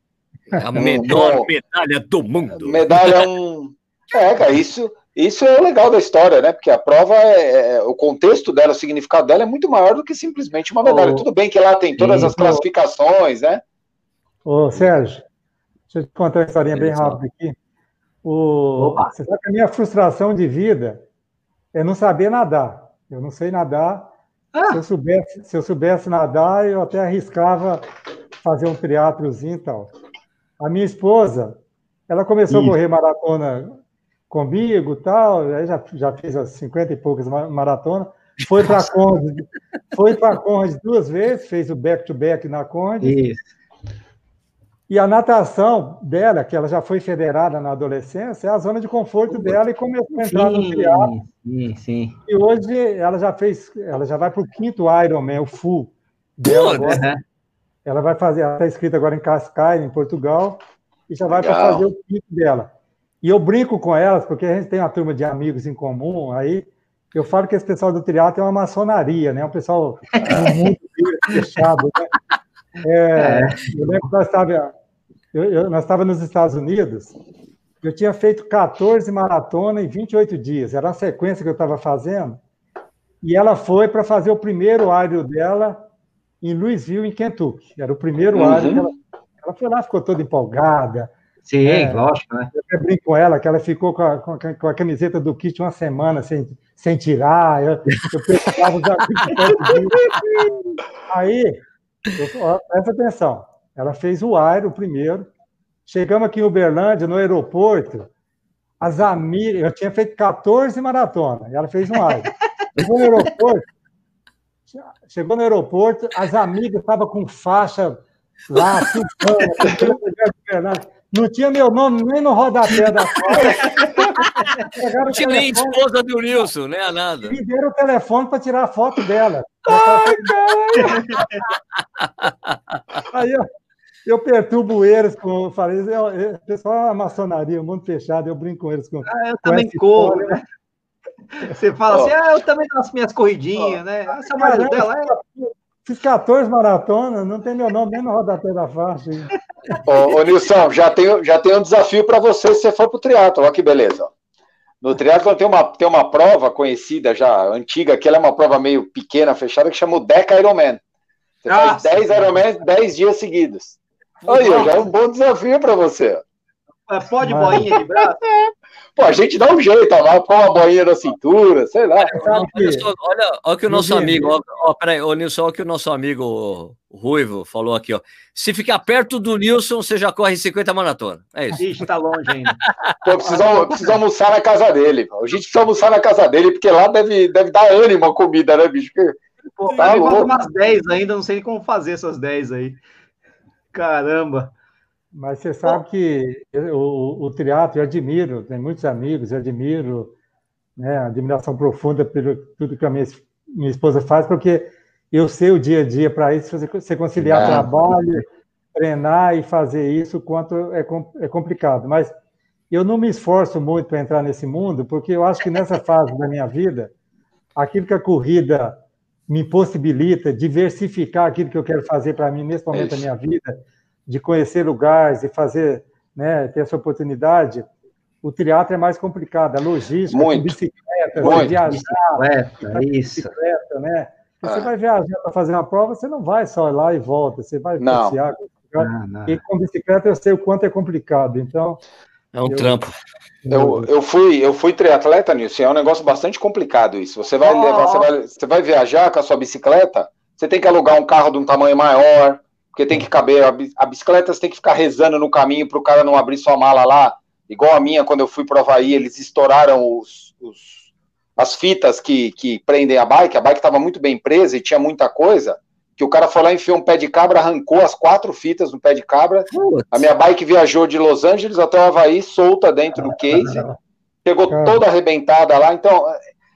A menor medalha do mundo. Medalha é um. É, cara, isso, isso é o legal da história, né? Porque a prova, é, é, o contexto dela, o significado dela é muito maior do que simplesmente uma medalha. Oh, Tudo bem que lá tem todas as classificações, né? Ô, Sérgio, deixa eu te contar uma historinha bem rápida aqui. O, você sabe que a minha frustração de vida é não saber nadar. Eu não sei nadar. Ah. Se, eu soubesse, se eu soubesse nadar, eu até arriscava fazer um triatlozinho e tal. A minha esposa, ela começou Isso. a correr maratona comigo tal, aí já, já fez as 50 e poucas maratonas, foi para a Conde, foi para Conde duas vezes, fez o back-to-back -back na Conde. Isso. E a natação dela, que ela já foi federada na adolescência, é a zona de conforto dela e começou a entrar sim, no triatlo. Sim, sim. E hoje ela já fez, ela já vai para o quinto Ironman, o full dela agora. Ela vai fazer, ela está inscrita agora em Cascais, em Portugal, e já vai para fazer o quinto dela. E eu brinco com elas, porque a gente tem uma turma de amigos em comum, aí eu falo que esse pessoal do triatlo é uma maçonaria, né? Um pessoal mundo fechado, né? É, é. Eu lembro que nós estávamos eu, eu, nós estávamos nos Estados Unidos, eu tinha feito 14 maratonas em 28 dias, era a sequência que eu estava fazendo, e ela foi para fazer o primeiro área dela em Louisville, em Kentucky. Era o primeiro uhum. área. Ela, ela foi lá, ficou toda empolgada. Sim, é, lógico, né? Eu brinco com ela que ela ficou com a, com a, com a camiseta do kit uma semana sem, sem tirar. Eu, eu precisava usar Aí, eu, presta atenção. Ela fez o Aero primeiro. Chegamos aqui em Uberlândia, no aeroporto. As amigas, eu tinha feito 14 maratonas, ela fez um Aero. Chegou no aeroporto, chegou no aeroporto, as amigas estavam com faixa lá, não tinha meu nome nem no rodapé da foto. Não tinha nem esposa do Nilson, nem a nada. Me deram o telefone para tirar a foto dela. Ai, Aí eu, eu perturbo eles com. Falei, eu, pessoal é uma maçonaria, um mundo fechado, eu brinco com eles. Com, ah, eu também corro, né? Você fala oh. assim, ah, eu também as minhas corridinhas, oh. né? Essa Caramba, dela é. Fiz 14 maratonas, não tem meu nome nem no rodapé da faixa. Ô, ô Nilson, já tem, já tem um desafio para você se você for para o triatlo. Olha que beleza. No triatlo tem uma, tem uma prova conhecida já, antiga, que ela é uma prova meio pequena, fechada, que chama o Deca Ironman. Você ah, faz 10 Ironman 10 dias seguidos. Aí, já é um bom desafio para você. Pode boinha de braço? Pô, a gente dá um jeito, ó, põe uma boinha na cintura, sei lá. Olha, só, olha, olha o que o nosso amigo, ó, ó, peraí, ô Nilson, olha o que o nosso amigo Ruivo falou aqui, ó. Se ficar perto do Nilson, você já corre 50 maratona. É isso. Ixi, tá longe ainda. Pô, precisa, precisa almoçar na casa dele. A gente precisa almoçar na casa dele, porque lá deve, deve dar ânimo a comida, né, bicho? Pô, tá louco. umas 10 ainda, não sei como fazer essas 10 aí. Caramba. Mas você sabe que o, o teatro, eu admiro, tenho muitos amigos, eu admiro, né, admiração profunda por tudo que a minha, minha esposa faz, porque eu sei o dia a dia para isso, você conciliar é. trabalho, treinar e fazer isso, quanto é, é complicado. Mas eu não me esforço muito para entrar nesse mundo, porque eu acho que nessa fase da minha vida, aquilo que a corrida me possibilita diversificar aquilo que eu quero fazer para mim nesse momento da minha vida, de conhecer lugares e fazer, né, ter essa oportunidade, o triatlo é mais complicado, a logística, Muito. bicicleta, Muito. viajar, bicicleta, isso. bicicleta, né? Você ah. vai viajar para fazer uma prova, você não vai só lá e volta, você vai não. passear. Não, não. E com bicicleta eu sei o quanto é complicado, então... É um eu, trampo. Eu, eu, fui, eu fui triatleta, Nilson, é um negócio bastante complicado isso. Você vai, oh. levar, você vai, você vai viajar com a sua bicicleta, você tem que alugar um carro de um tamanho maior, porque tem que caber, a bicicleta você tem que ficar rezando no caminho para o cara não abrir sua mala lá, igual a minha, quando eu fui para o Havaí, eles estouraram os, os, as fitas que, que prendem a bike, a bike estava muito bem presa e tinha muita coisa, que o cara foi lá, enfiou um pé de cabra, arrancou as quatro fitas no pé de cabra, Putz. a minha bike viajou de Los Angeles até o Havaí, solta dentro do case, pegou toda arrebentada lá, então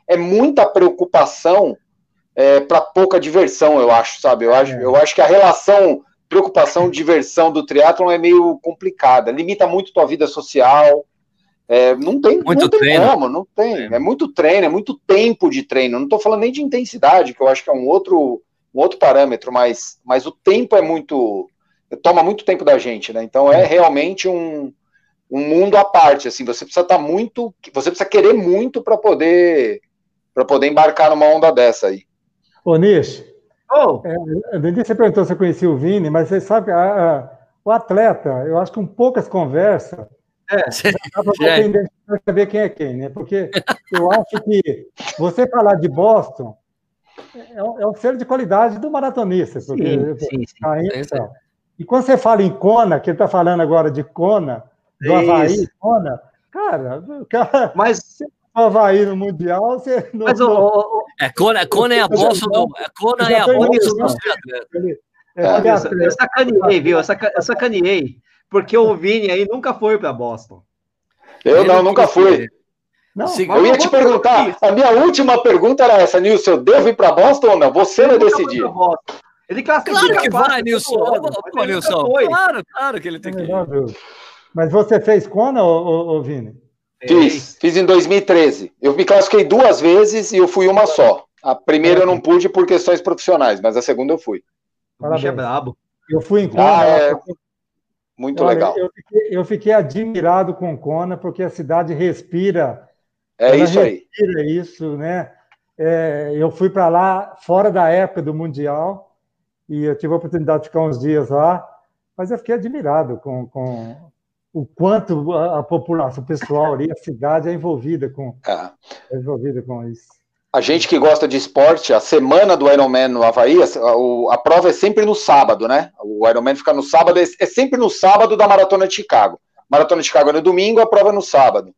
é muita preocupação é, para pouca diversão, eu acho, sabe? Eu acho, é. eu acho que a relação preocupação, diversão do triatlon é meio complicada, limita muito tua vida social. É, não tem, muito não tem treino. como, não tem. É. é muito treino, é muito tempo de treino. Não estou falando nem de intensidade, que eu acho que é um outro, um outro parâmetro, mas, mas o tempo é muito. toma muito tempo da gente, né? Então é, é realmente um, um mundo à parte. Assim, você precisa estar tá muito. Você precisa querer muito para poder para poder embarcar numa onda dessa aí. Ô, Nish, Oh. É, você perguntou se eu conhecia o Vini, mas você sabe, a, a, o atleta, eu acho que com poucas conversas, é, dá para saber quem é quem, né? Porque eu acho que você falar de Boston é, é um ser de qualidade do maratonista. Porque, sim, sim, sim. Então. E quando você fala em Kona, que ele está falando agora de Kona, do Havaí, Kona, cara, cara, mas Havaí no Mundial, você não. Mas o, o, é, Kona, Kona é a bolsa do. É, Kona é a bolsa do é, é, eu sacaneei, viu? Eu, saca, eu sacaneei, porque o Vini aí nunca foi para Boston. Eu não, nunca fui. Não, eu ia te perguntar, a minha última pergunta era essa, Nilson, eu devo ir para Boston ou não? Você vai decidir. Ele claro que vai, Nilson. Claro, claro que ele tem que ir. Mas você fez Kona, ô, ô, Vini? Fiz, fiz em 2013. Eu me classifiquei duas vezes e eu fui uma só. A primeira eu não pude por questões profissionais, mas a segunda eu fui. Parabéns. é brabo. Eu fui em Kona. Ah, é... Muito Olha, legal. Eu fiquei, eu fiquei, admirado com Kona, porque a cidade respira. É isso respira aí. isso, né? É, eu fui para lá fora da época do Mundial e eu tive a oportunidade de ficar uns dias lá, mas eu fiquei admirado com, com o quanto a, a, população, o pessoal ali, a cidade é envolvida com, é. é envolvida com isso. A gente que gosta de esporte, a semana do Ironman no Havaí, a, a, prova é sempre no sábado, né? O Ironman fica no sábado, é, é sempre no sábado da Maratona de Chicago. Maratona de Chicago é no domingo, a prova é no sábado.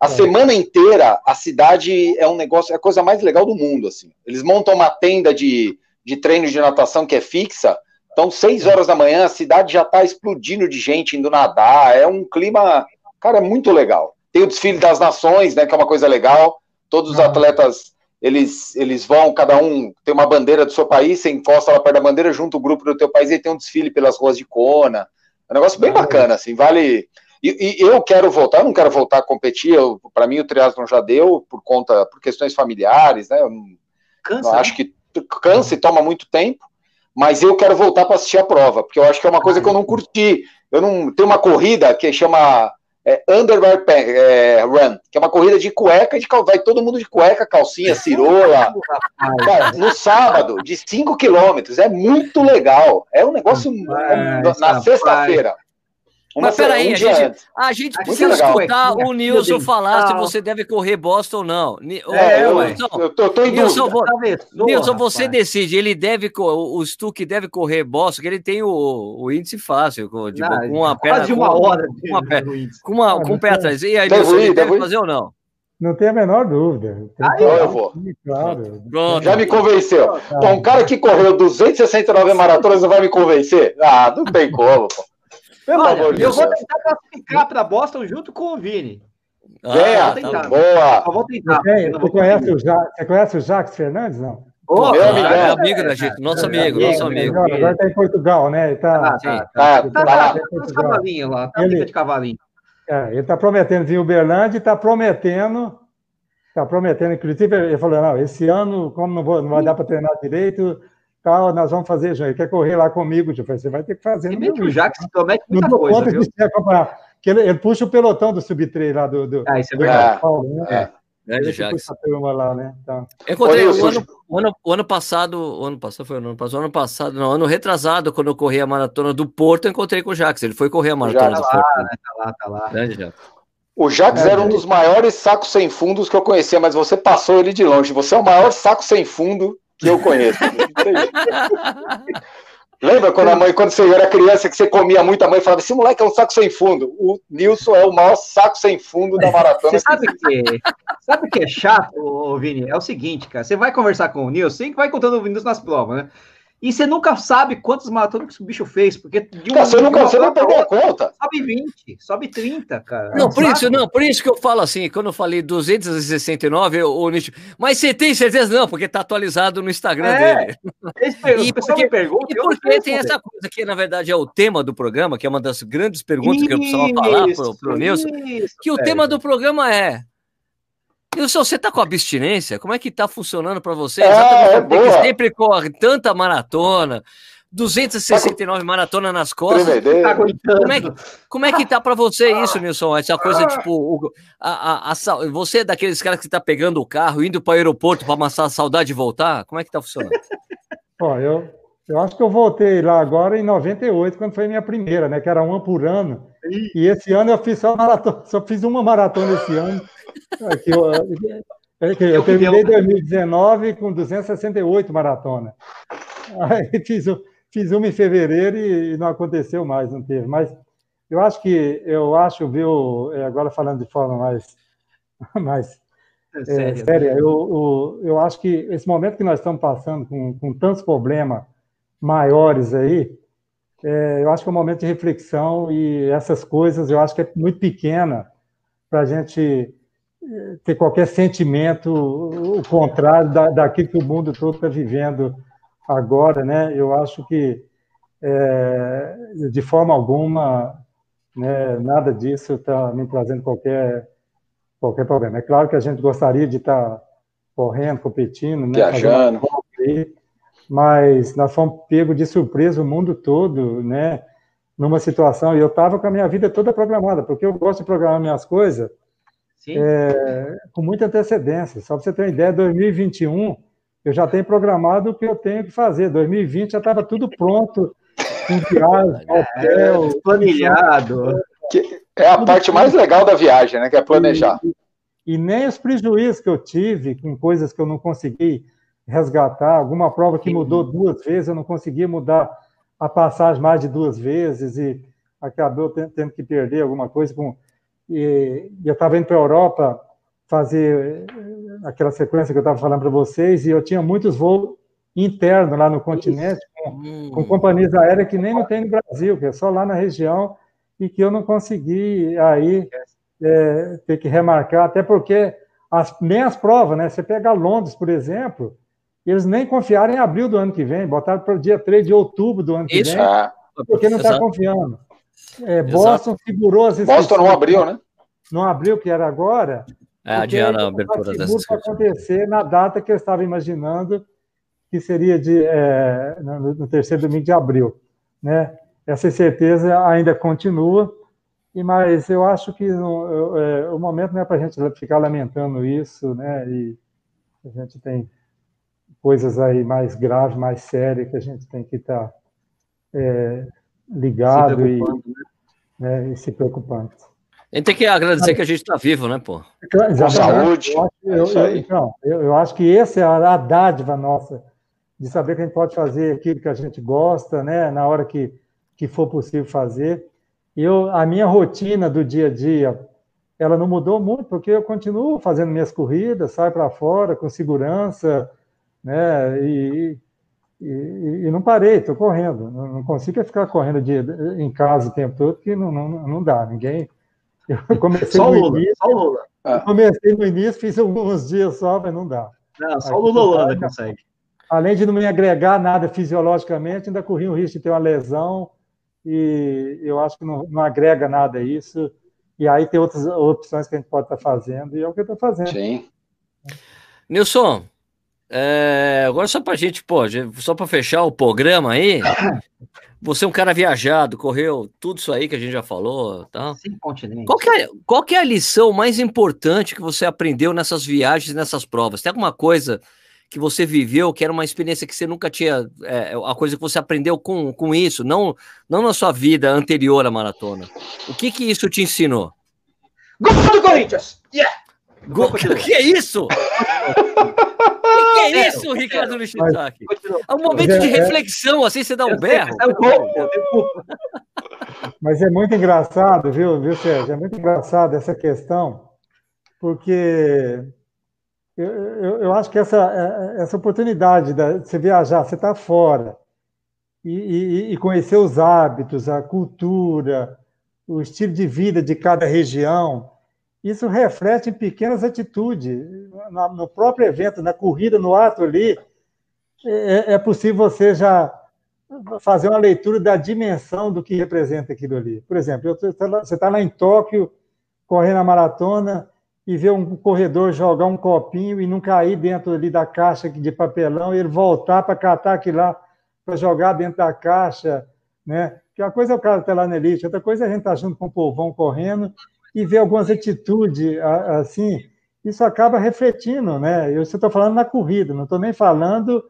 A é. semana inteira, a cidade é um negócio, é a coisa mais legal do mundo, assim. Eles montam uma tenda de, de treino de natação que é fixa, então, seis horas da manhã, a cidade já está explodindo de gente indo nadar. É um clima, cara, é muito legal. Tem o desfile das nações, né, que é uma coisa legal. Todos os uhum. atletas, eles, eles vão, cada um tem uma bandeira do seu país, você encosta lá perto da bandeira, junto o grupo do teu país e tem um desfile pelas ruas de Kona. É um negócio bem bacana, assim, vale... E, e eu quero voltar, eu não quero voltar a competir, para mim o triatlon já deu, por conta, por questões familiares, né, eu não, cansa, eu acho né? que cansa e toma muito tempo, mas eu quero voltar para assistir a prova, porque eu acho que é uma coisa que eu não curti. Eu não tem uma corrida que chama é, Underwear é, Run, que é uma corrida de cueca, de vai todo mundo de cueca, calcinha, cirola. Cara, no sábado, de 5 quilômetros, é muito legal. É um negócio na sexta-feira. Uma Mas peraí, um a, gente, a gente precisa escutar o Nilson falar se você deve correr Boston ou não. É, eu, Nilson, eu, tô, tô em Nilson, dúvida. Nilson, você decide, ele deve, o Stuck deve correr Boston, que ele tem o, o índice fácil, com, tipo, não, com uma perna. de uma hora. Com, uma perna, com, uma, com um pé atrás. E aí, Nilson, ele deve fazer ou não? Não tem a menor dúvida. Ah, eu vou. Claro. Pronto. Já me convenceu. Bom, um cara que correu 269 maratonas não vai me convencer? Ah, não tem como, pô. Pelo Olha, amor de eu vou tentar classificar para Boston junto com o Vini. Ah, é, tá boa. Eu vou tentar. Você, você, conhece o ja... você conhece o Jacques Fernandes, não? Oh, meu amigo, é, amigo da gente, nosso amigo, nosso amigo. Agora está em Portugal, né? Ele tá, ah, tá, tá, tá, tá, lá, tá cavalinho lá, tá ele, de cavalinho. É, ele está prometendo vir Uberlândia e está prometendo, está prometendo, inclusive, ele falou, não, esse ano, como não, vou, não vai dar para treinar direito, tal, nós vamos fazer, João. Ele quer correr lá comigo, João. Você vai ter que fazer. Que o Jacques promete muita não coisa, viu? De acompanhar. Que ele, ele, puxa o pelotão do sub-3 lá do, do. Ah, isso é verdade. Paulo, né? É. Grande Jacques. Lá, né? Então... Eu encontrei o ano, o, ano, o ano passado, o ano passado foi o ano passado, o ano passado, não, ano retrasado, quando eu corri a maratona do Porto, eu encontrei com o Jacques. Ele foi correr a maratona do Porto. Lá, né? Tá lá, tá lá. Grande Jacques. O Jacques é, era um dos maiores sacos sem fundos que eu conhecia, mas você passou ele de longe. Você é o maior saco sem fundo que eu conheço. Lembra quando a mãe, quando você era criança, que você comia muito, a mãe falava: esse moleque é um saco sem fundo. O Nilson é o maior saco sem fundo da maratona. Você sabe que, sabe o que é chato, Vini? É o seguinte, cara. Você vai conversar com o Nilson, e vai contando o Nilson nas provas, né? E você nunca sabe quantos maratonas que o bicho fez, porque de um, cara, você nunca você não pegou a conta. Sobe 20, sobe 30, cara. Não, por isso, não, por isso que eu falo assim, quando eu falei 269, o Nicho, mas você tem certeza? Não, porque tá atualizado no Instagram é, dele. Esse, e porque, me pergunta, e porque tem essa coisa que, na verdade, é o tema do programa, que é uma das grandes perguntas isso, que eu precisava falar pro, pro Nilson, que o é. tema do programa é Nilson, você tá com abstinência? Como é que tá funcionando para você? É, Exatamente é que sempre corre tanta maratona, 269 maratona nas costas. Tá como, é que, como é que tá para você isso, Nilson? Essa coisa, tipo, a, a, a, você é daqueles caras que tá pegando o carro, indo para o aeroporto para amassar a saudade e voltar? Como é que tá funcionando? Ó, eu, eu acho que eu voltei lá agora em 98, quando foi a minha primeira, né? Que era uma por ano. E esse ano eu fiz só maratona, só fiz uma maratona esse ano. Aqui, eu, eu terminei 2019 com 268 maratona. Aí fiz, fiz uma em fevereiro e não aconteceu mais, não teve. Mas eu acho que, eu acho, viu, é, agora falando de forma mais, mais é, é séria, eu, eu, eu, acho que esse momento que nós estamos passando com, com tantos problemas maiores aí, é, eu acho que é um momento de reflexão e essas coisas eu acho que é muito pequena para a gente ter qualquer sentimento o contrário da, daquilo que o mundo todo está vivendo agora, né? Eu acho que é, de forma alguma, né, nada disso está me trazendo qualquer qualquer problema. É claro que a gente gostaria de estar tá correndo, competindo, né, viajando, mas nós fomos pego de surpresa o mundo todo, né? numa situação, e eu estava com a minha vida toda programada, porque eu gosto de programar minhas coisas é, com muita antecedência. Só para você ter uma ideia, 2021 eu já tenho programado o que eu tenho que fazer. 2020 já estava tudo pronto, com viagem, é, hotel, é, planilhado. é a parte mais legal da viagem, né? Que é planejar. E, e nem os prejuízos que eu tive com coisas que eu não consegui resgatar, alguma prova que mudou duas vezes, eu não conseguia mudar a passagem mais de duas vezes e acabou tendo que perder alguma coisa. Com, e, e eu estava indo para a Europa fazer eh, aquela sequência que eu estava falando para vocês e eu tinha muitos voos internos lá no continente com, com, companhias aéreas que nem não tem no Brasil, que é só lá na região e que eu não consegui aí é, ter que remarcar, até porque as, nem as provas, né? Você pega Londres, por exemplo, eles nem confiaram em abril do ano que vem, botaram para o dia 3 de outubro do ano que Isso, vem, é. porque não está confiando. É, Boston segurou as Boston não abriu, né? Não abriu, que era agora. É, adiaram a abertura dessa para acontecer na data que eu estava imaginando, que seria de, é, no, no, terceiro domingo de abril. Né? Essa incerteza ainda continua, e mas eu acho que no, é, o momento não é para a gente ficar lamentando isso, né? e a gente tem coisas aí mais graves, mais sérias, que a gente tem que estar tá, é, ligado e, né? né, e se preocupando. A gente tem que agradecer que a gente está vivo, né, pô? Saúde. Eu acho, eu, eu, então, eu, eu acho que essa é a dádiva nossa, de saber que a gente pode fazer aquilo que a gente gosta, né, na hora que, que for possível fazer. Eu, a minha rotina do dia a dia, ela não mudou muito, porque eu continuo fazendo minhas corridas, saio para fora com segurança, né? E, e, e não parei, estou correndo. Não, não, consigo ficar correndo de, em casa o tempo todo, que não, não, não dá. Ninguém. Eu comecei só no Lula, início, só Lula. Eu comecei no início, fiz alguns dias só, mas não dá. Não, só o Lula Holanda consegue. Além de não me agregar nada fisiologicamente, ainda corri o risco de ter uma lesão e eu acho que não, não agrega nada a isso. E aí tem outras opções que a gente pode estar fazendo, e é o que eu estou fazendo. Sim. Nilson, é, agora só pra gente, pô, só para fechar o programa aí, você é um cara viajado, correu tudo isso aí que a gente já falou, tá? Sim, continente. Qual que, é, qual que é a lição mais importante que você aprendeu nessas viagens, nessas provas? Tem alguma coisa que você viveu, que era uma experiência que você nunca tinha, é, a coisa que você aprendeu com, com isso, não, não na sua vida anterior à maratona. O que que isso te ensinou? Gol do Corinthians! Yeah! Gol, o que é isso? O que é isso, Ricardo Nishizaki? É um momento de reflexão, assim você dá um berro. Mas é muito engraçado, viu, viu, Sérgio? É muito engraçado essa questão, porque eu, eu, eu acho que essa, essa oportunidade de você viajar, você está fora, e, e, e conhecer os hábitos, a cultura, o estilo de vida de cada região, isso reflete em pequenas atitudes. No próprio evento, na corrida, no ato ali, é, é possível você já fazer uma leitura da dimensão do que representa aquilo ali. Por exemplo, você está lá em Tóquio, correndo a maratona, e vê um corredor jogar um copinho e não cair dentro ali da caixa de papelão, e ele voltar para catar aquilo lá, para jogar dentro da caixa, né? Que uma coisa é o cara estar tá lá na elite, outra coisa é a gente estar tá junto com o povão correndo e ver algumas atitudes assim, isso acaba refletindo, né? Eu estou falando na corrida, não estou nem falando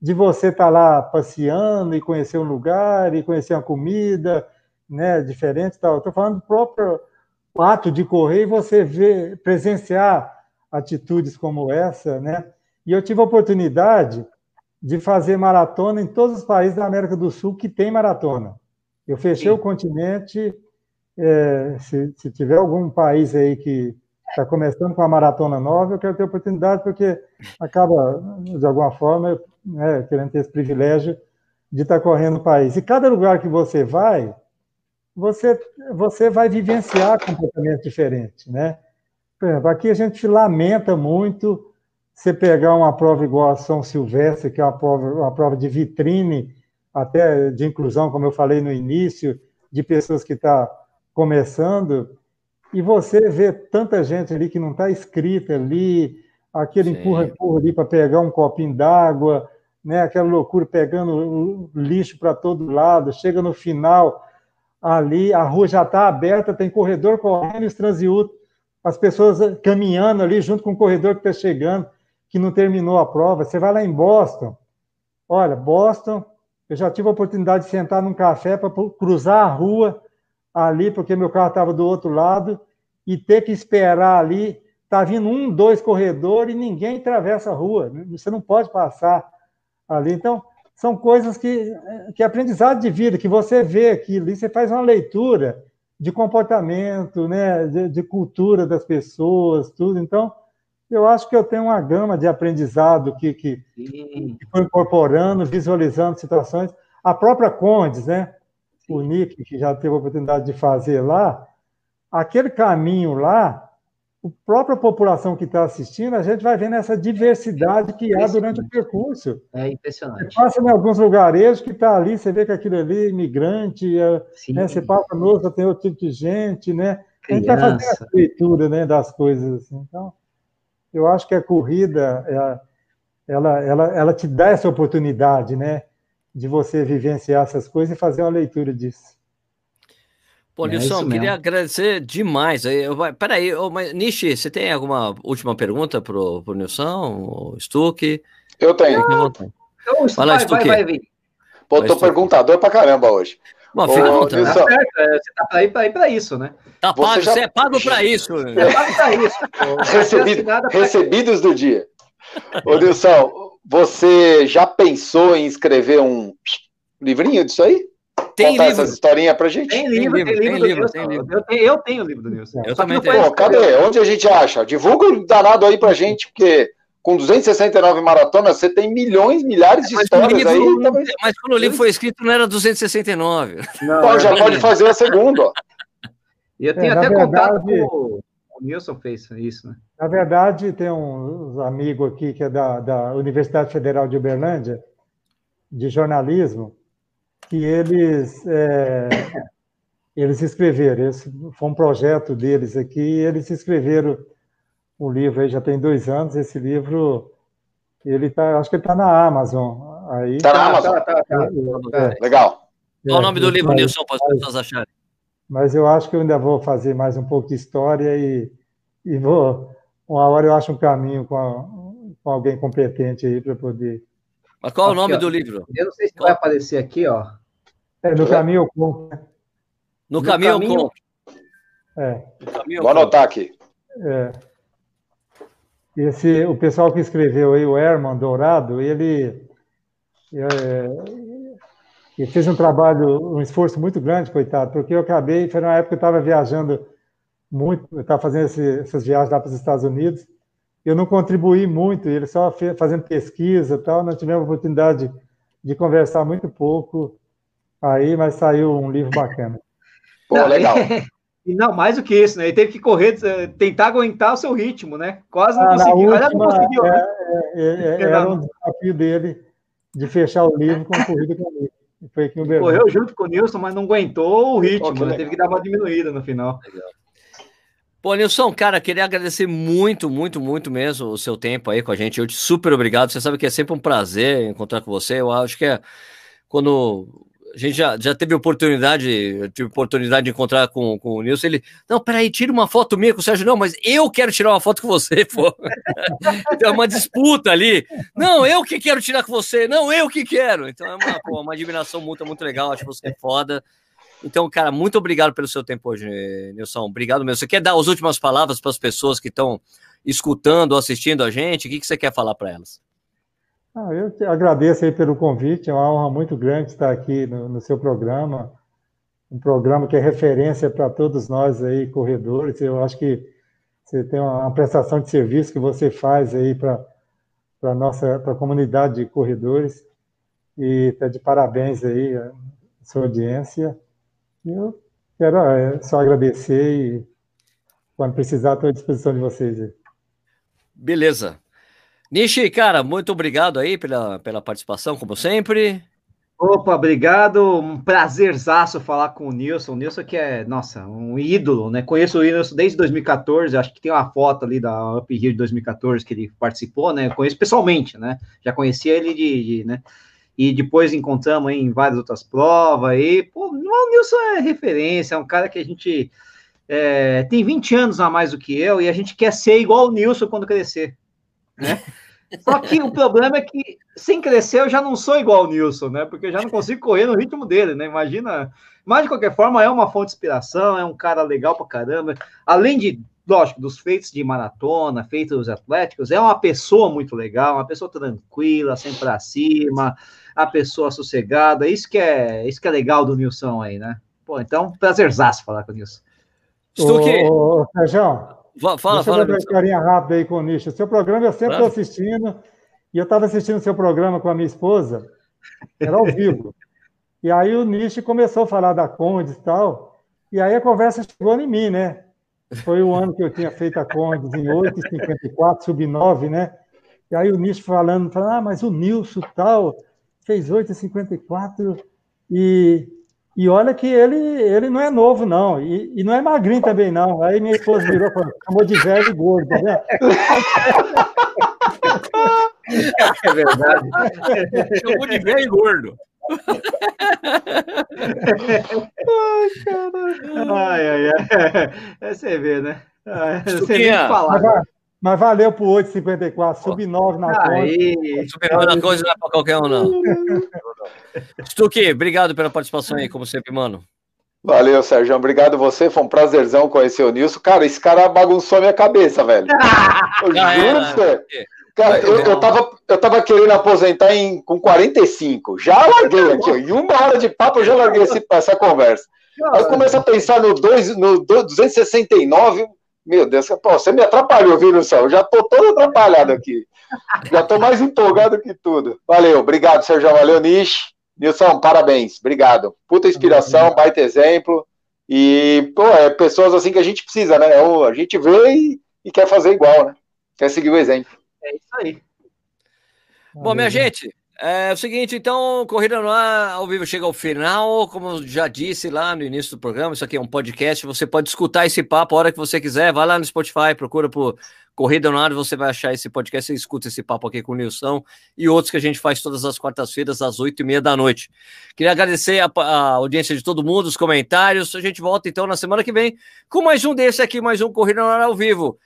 de você estar tá lá passeando e conhecer um lugar e conhecer uma comida, né, diferente tal. Estou falando do próprio ato de correr e você ver, presenciar atitudes como essa, né? E eu tive a oportunidade de fazer maratona em todos os países da América do Sul que tem maratona. Eu fechei Sim. o continente é, se, se, tiver algum país aí que está começando com a maratona nova, eu quero ter oportunidade, porque acaba, de alguma forma, né, querendo ter esse privilégio de estar tá correndo o país. E cada lugar que você vai, você, você vai vivenciar comportamento diferente, né? Por exemplo, aqui a gente lamenta muito você pegar uma prova igual a São Silvestre, que é uma prova, uma prova de vitrine, até de inclusão, como eu falei no início, de pessoas que estão tá começando, e você vê tanta gente ali que não está escrita ali, aquele empurra-empurra ali para pegar um copinho d'água, né? aquela loucura pegando lixo para todo lado, chega no final, ali, a rua já está aberta, tem corredor correndo os transeúntes, as pessoas caminhando ali junto com o corredor que está chegando, que não terminou a prova. Você vai lá em Boston, olha, Boston, eu já tive a oportunidade de sentar num café para cruzar a rua ali, porque meu carro estava do outro lado, e ter que esperar ali. Está vindo um, dois corredores e ninguém atravessa a rua. Você não pode passar ali. Então, são coisas que, que é aprendizado de vida, que você vê aquilo, e você faz uma leitura de comportamento, né, de, de, cultura das pessoas, tudo. Então, eu acho que eu tenho uma gama de aprendizado que, que, que foi incorporando, visualizando situações. A própria Condes, né, o Nick, que já teve a oportunidade de fazer lá, aquele caminho lá, a própria população que está assistindo, a gente vai vendo essa diversidade que há durante o percurso. É impressionante. Você passa em alguns lugarejos que está ali, você vê que aquilo ali é imigrante, é, né? você passa no tem outro tipo de gente, né? A gente vai fazendo essa leitura né, das coisas. Assim. Então, eu acho que a corrida, ela, ela, ela te dá essa oportunidade, né? De você vivenciar essas coisas e fazer uma leitura disso. Pô, é Nilson, queria agradecer demais. Eu, peraí, oh, mas Nishi, você tem alguma última pergunta pro, pro Nilson, Stuck? Eu tenho. Ah, então, vai, lá, Stuck. Vai, vai, Pô, tô perguntador pra caramba hoje. Bom, fica Ô, Tá certo, é, você tá aí pra, pra isso, né? Tá pago, você, já... você é pago pra isso. Você é pago pra isso. Recebido, pra... Recebidos do dia. Ô, Nilson, você já pensou em escrever um livrinho disso aí? Tem Contar livro. essas historinhas pra gente? Tem livro, tem livro, tem livro, tem livro. Eu, tenho, eu tenho o livro do Nilson. Eu também tenho. Pô, cadê? Onde a gente acha? Divulga o danado aí pra gente, porque com 269 maratonas, você tem milhões, milhares de mas histórias livro, aí. Mas quando o livro foi escrito, não era 269. Não, já pode fazer a segunda, ó. E eu tenho é, até verdade, contato com o Nilson fez isso, né? Na verdade, tem um amigo aqui que é da, da Universidade Federal de Uberlândia, de jornalismo, que eles, é, eles escreveram. Esse foi um projeto deles aqui, e eles escreveram o livro aí já tem dois anos. Esse livro, ele tá, acho que ele está na Amazon. Aí, tá na Amazon. Tá, tá, tá, é, Legal. Qual o nome do livro, Nilson, para as pessoas acharem? Mas eu acho que eu ainda vou fazer mais um pouco de história e, e vou. Uma hora eu acho um caminho com, a, com alguém competente aí para poder mas qual aqui, é o nome ó. do livro? Eu não sei se qual? vai aparecer aqui, ó. É no caminho com. No, no caminho, caminho É. Vou anotar aqui. É. Esse, o pessoal que escreveu aí, o Herman Dourado, ele, é, ele fez um trabalho, um esforço muito grande, coitado, porque eu acabei, foi na época que eu estava viajando muito, eu estava fazendo esse, essas viagens lá para os Estados Unidos, eu não contribuí muito, ele só fazendo pesquisa e tal, nós tivemos a oportunidade de conversar muito pouco aí, mas saiu um livro bacana. Pô, legal. E não, mais do que isso, né? Ele teve que correr, eh, tentar aguentar o seu ritmo, né? Quase não ah, conseguiu. Última, não conseguiu, é, né? é, é, era um desafio dele de fechar o livro com a corrida comigo. Foi aqui no Correu junto com o Nilson, mas não aguentou o ritmo, né? Teve que dar uma diminuída no final. Legal. Pô, Nilson, cara, queria agradecer muito, muito, muito mesmo o seu tempo aí com a gente. Eu te super obrigado. Você sabe que é sempre um prazer encontrar com você. Eu acho que é quando a gente já, já teve oportunidade, tive oportunidade de encontrar com, com o Nilson. Ele, não, peraí, tira uma foto minha com o Sérgio. Não, mas eu quero tirar uma foto com você, pô. então é uma disputa ali. Não, eu que quero tirar com você. Não, eu que quero. Então é uma, pô, uma admiração mútua muito legal. Acho você é foda. Então, cara, muito obrigado pelo seu tempo hoje, Nilson. Obrigado mesmo. Você quer dar as últimas palavras para as pessoas que estão escutando assistindo a gente? O que, que você quer falar para elas? Ah, eu te agradeço aí pelo convite. É uma honra muito grande estar aqui no, no seu programa. Um programa que é referência para todos nós aí, corredores. Eu acho que você tem uma prestação de serviço que você faz aí para a nossa pra comunidade de corredores. E está de parabéns aí a sua audiência. Eu quero é, só agradecer e, quando precisar, estou à disposição de vocês. Beleza. Nishi, cara, muito obrigado aí pela, pela participação, como sempre. Opa, obrigado. Um prazerzaço falar com o Nilson. O Nilson que é, nossa, um ídolo, né? Conheço o Nilson desde 2014, acho que tem uma foto ali da Up Rio de 2014 que ele participou, né? Conheço pessoalmente, né? Já conhecia ele de, de né? e depois encontramos em várias outras provas. E, pô, o Nilson é referência, é um cara que a gente é, tem 20 anos a mais do que eu e a gente quer ser igual o Nilson quando crescer. Né? Só que o problema é que, sem crescer, eu já não sou igual o Nilson, né? Porque eu já não consigo correr no ritmo dele, né? Imagina. Mas, de qualquer forma, é uma fonte de inspiração, é um cara legal pra caramba. Além de, lógico, dos feitos de maratona, feitos atléticos, é uma pessoa muito legal, uma pessoa tranquila, sempre pra cima, a pessoa sossegada. Isso que é, isso que é legal do Nilson aí, né? Pô, então, prazerzaço falar com o Nilson. Estou aqui. Ô, ô, Sérgio, Fala, Deixa fala. eu dar uma historinha rápida aí com o Nicho. Seu programa eu sempre estou assistindo, e eu estava assistindo seu programa com a minha esposa, era ao vivo. e aí o Nicho começou a falar da Condes e tal, e aí a conversa chegou em mim, né? Foi o ano que eu tinha feito a Condes em 8,54, sub 9, né? E aí o Nicho falando, falando, ah, mas o Nilson tal fez 8,54 e e olha que ele, ele não é novo, não. E, e não é magrinho também, não. Aí minha esposa virou e chamou de velho e gordo, vendo? É verdade. Chamou de velho e gordo. ai, caralho. Ai, ai, ai. É você vê, né? Você nem falar. Mas, mas valeu pro 8,54. Sub-9 na conta. Sub-9 na conta não é pra qualquer um, não. Stuque, obrigado pela participação aí, como sempre, mano. Valeu, Sérgio. Obrigado você. Foi um prazerzão conhecer o Nilson. Cara, esse cara bagunçou a minha cabeça, velho. Eu ah, juro é, você. Cara, eu, eu, tava, eu tava querendo aposentar em, com 45. Já larguei aqui, ó. Em uma hora de papo eu já larguei esse, essa conversa. Aí eu começo a pensar no, dois, no 269. Meu Deus, pô, você me atrapalhou, viu, Nilson? Eu já tô todo atrapalhado aqui. Já tô mais empolgado que tudo. Valeu, obrigado, Sérgio. Valeu, Nish. Nilson, parabéns. Obrigado. Puta inspiração, baita exemplo. E, pô, é pessoas assim que a gente precisa, né? A gente vê e, e quer fazer igual, né? Quer seguir o exemplo. É isso aí. Bom, minha gente, é o seguinte, então, Corrida no Ar ao vivo chega ao final. Como eu já disse lá no início do programa, isso aqui é um podcast. Você pode escutar esse papo a hora que você quiser. Vai lá no Spotify, procura por Corrida no Ar, você vai achar esse podcast. Você escuta esse papo aqui com o Nilson e outros que a gente faz todas as quartas-feiras, às oito e meia da noite. Queria agradecer a, a, audiência de todo mundo, os comentários. A gente volta então na semana que vem com mais um desse aqui, mais um Corrida no Ar ao vivo.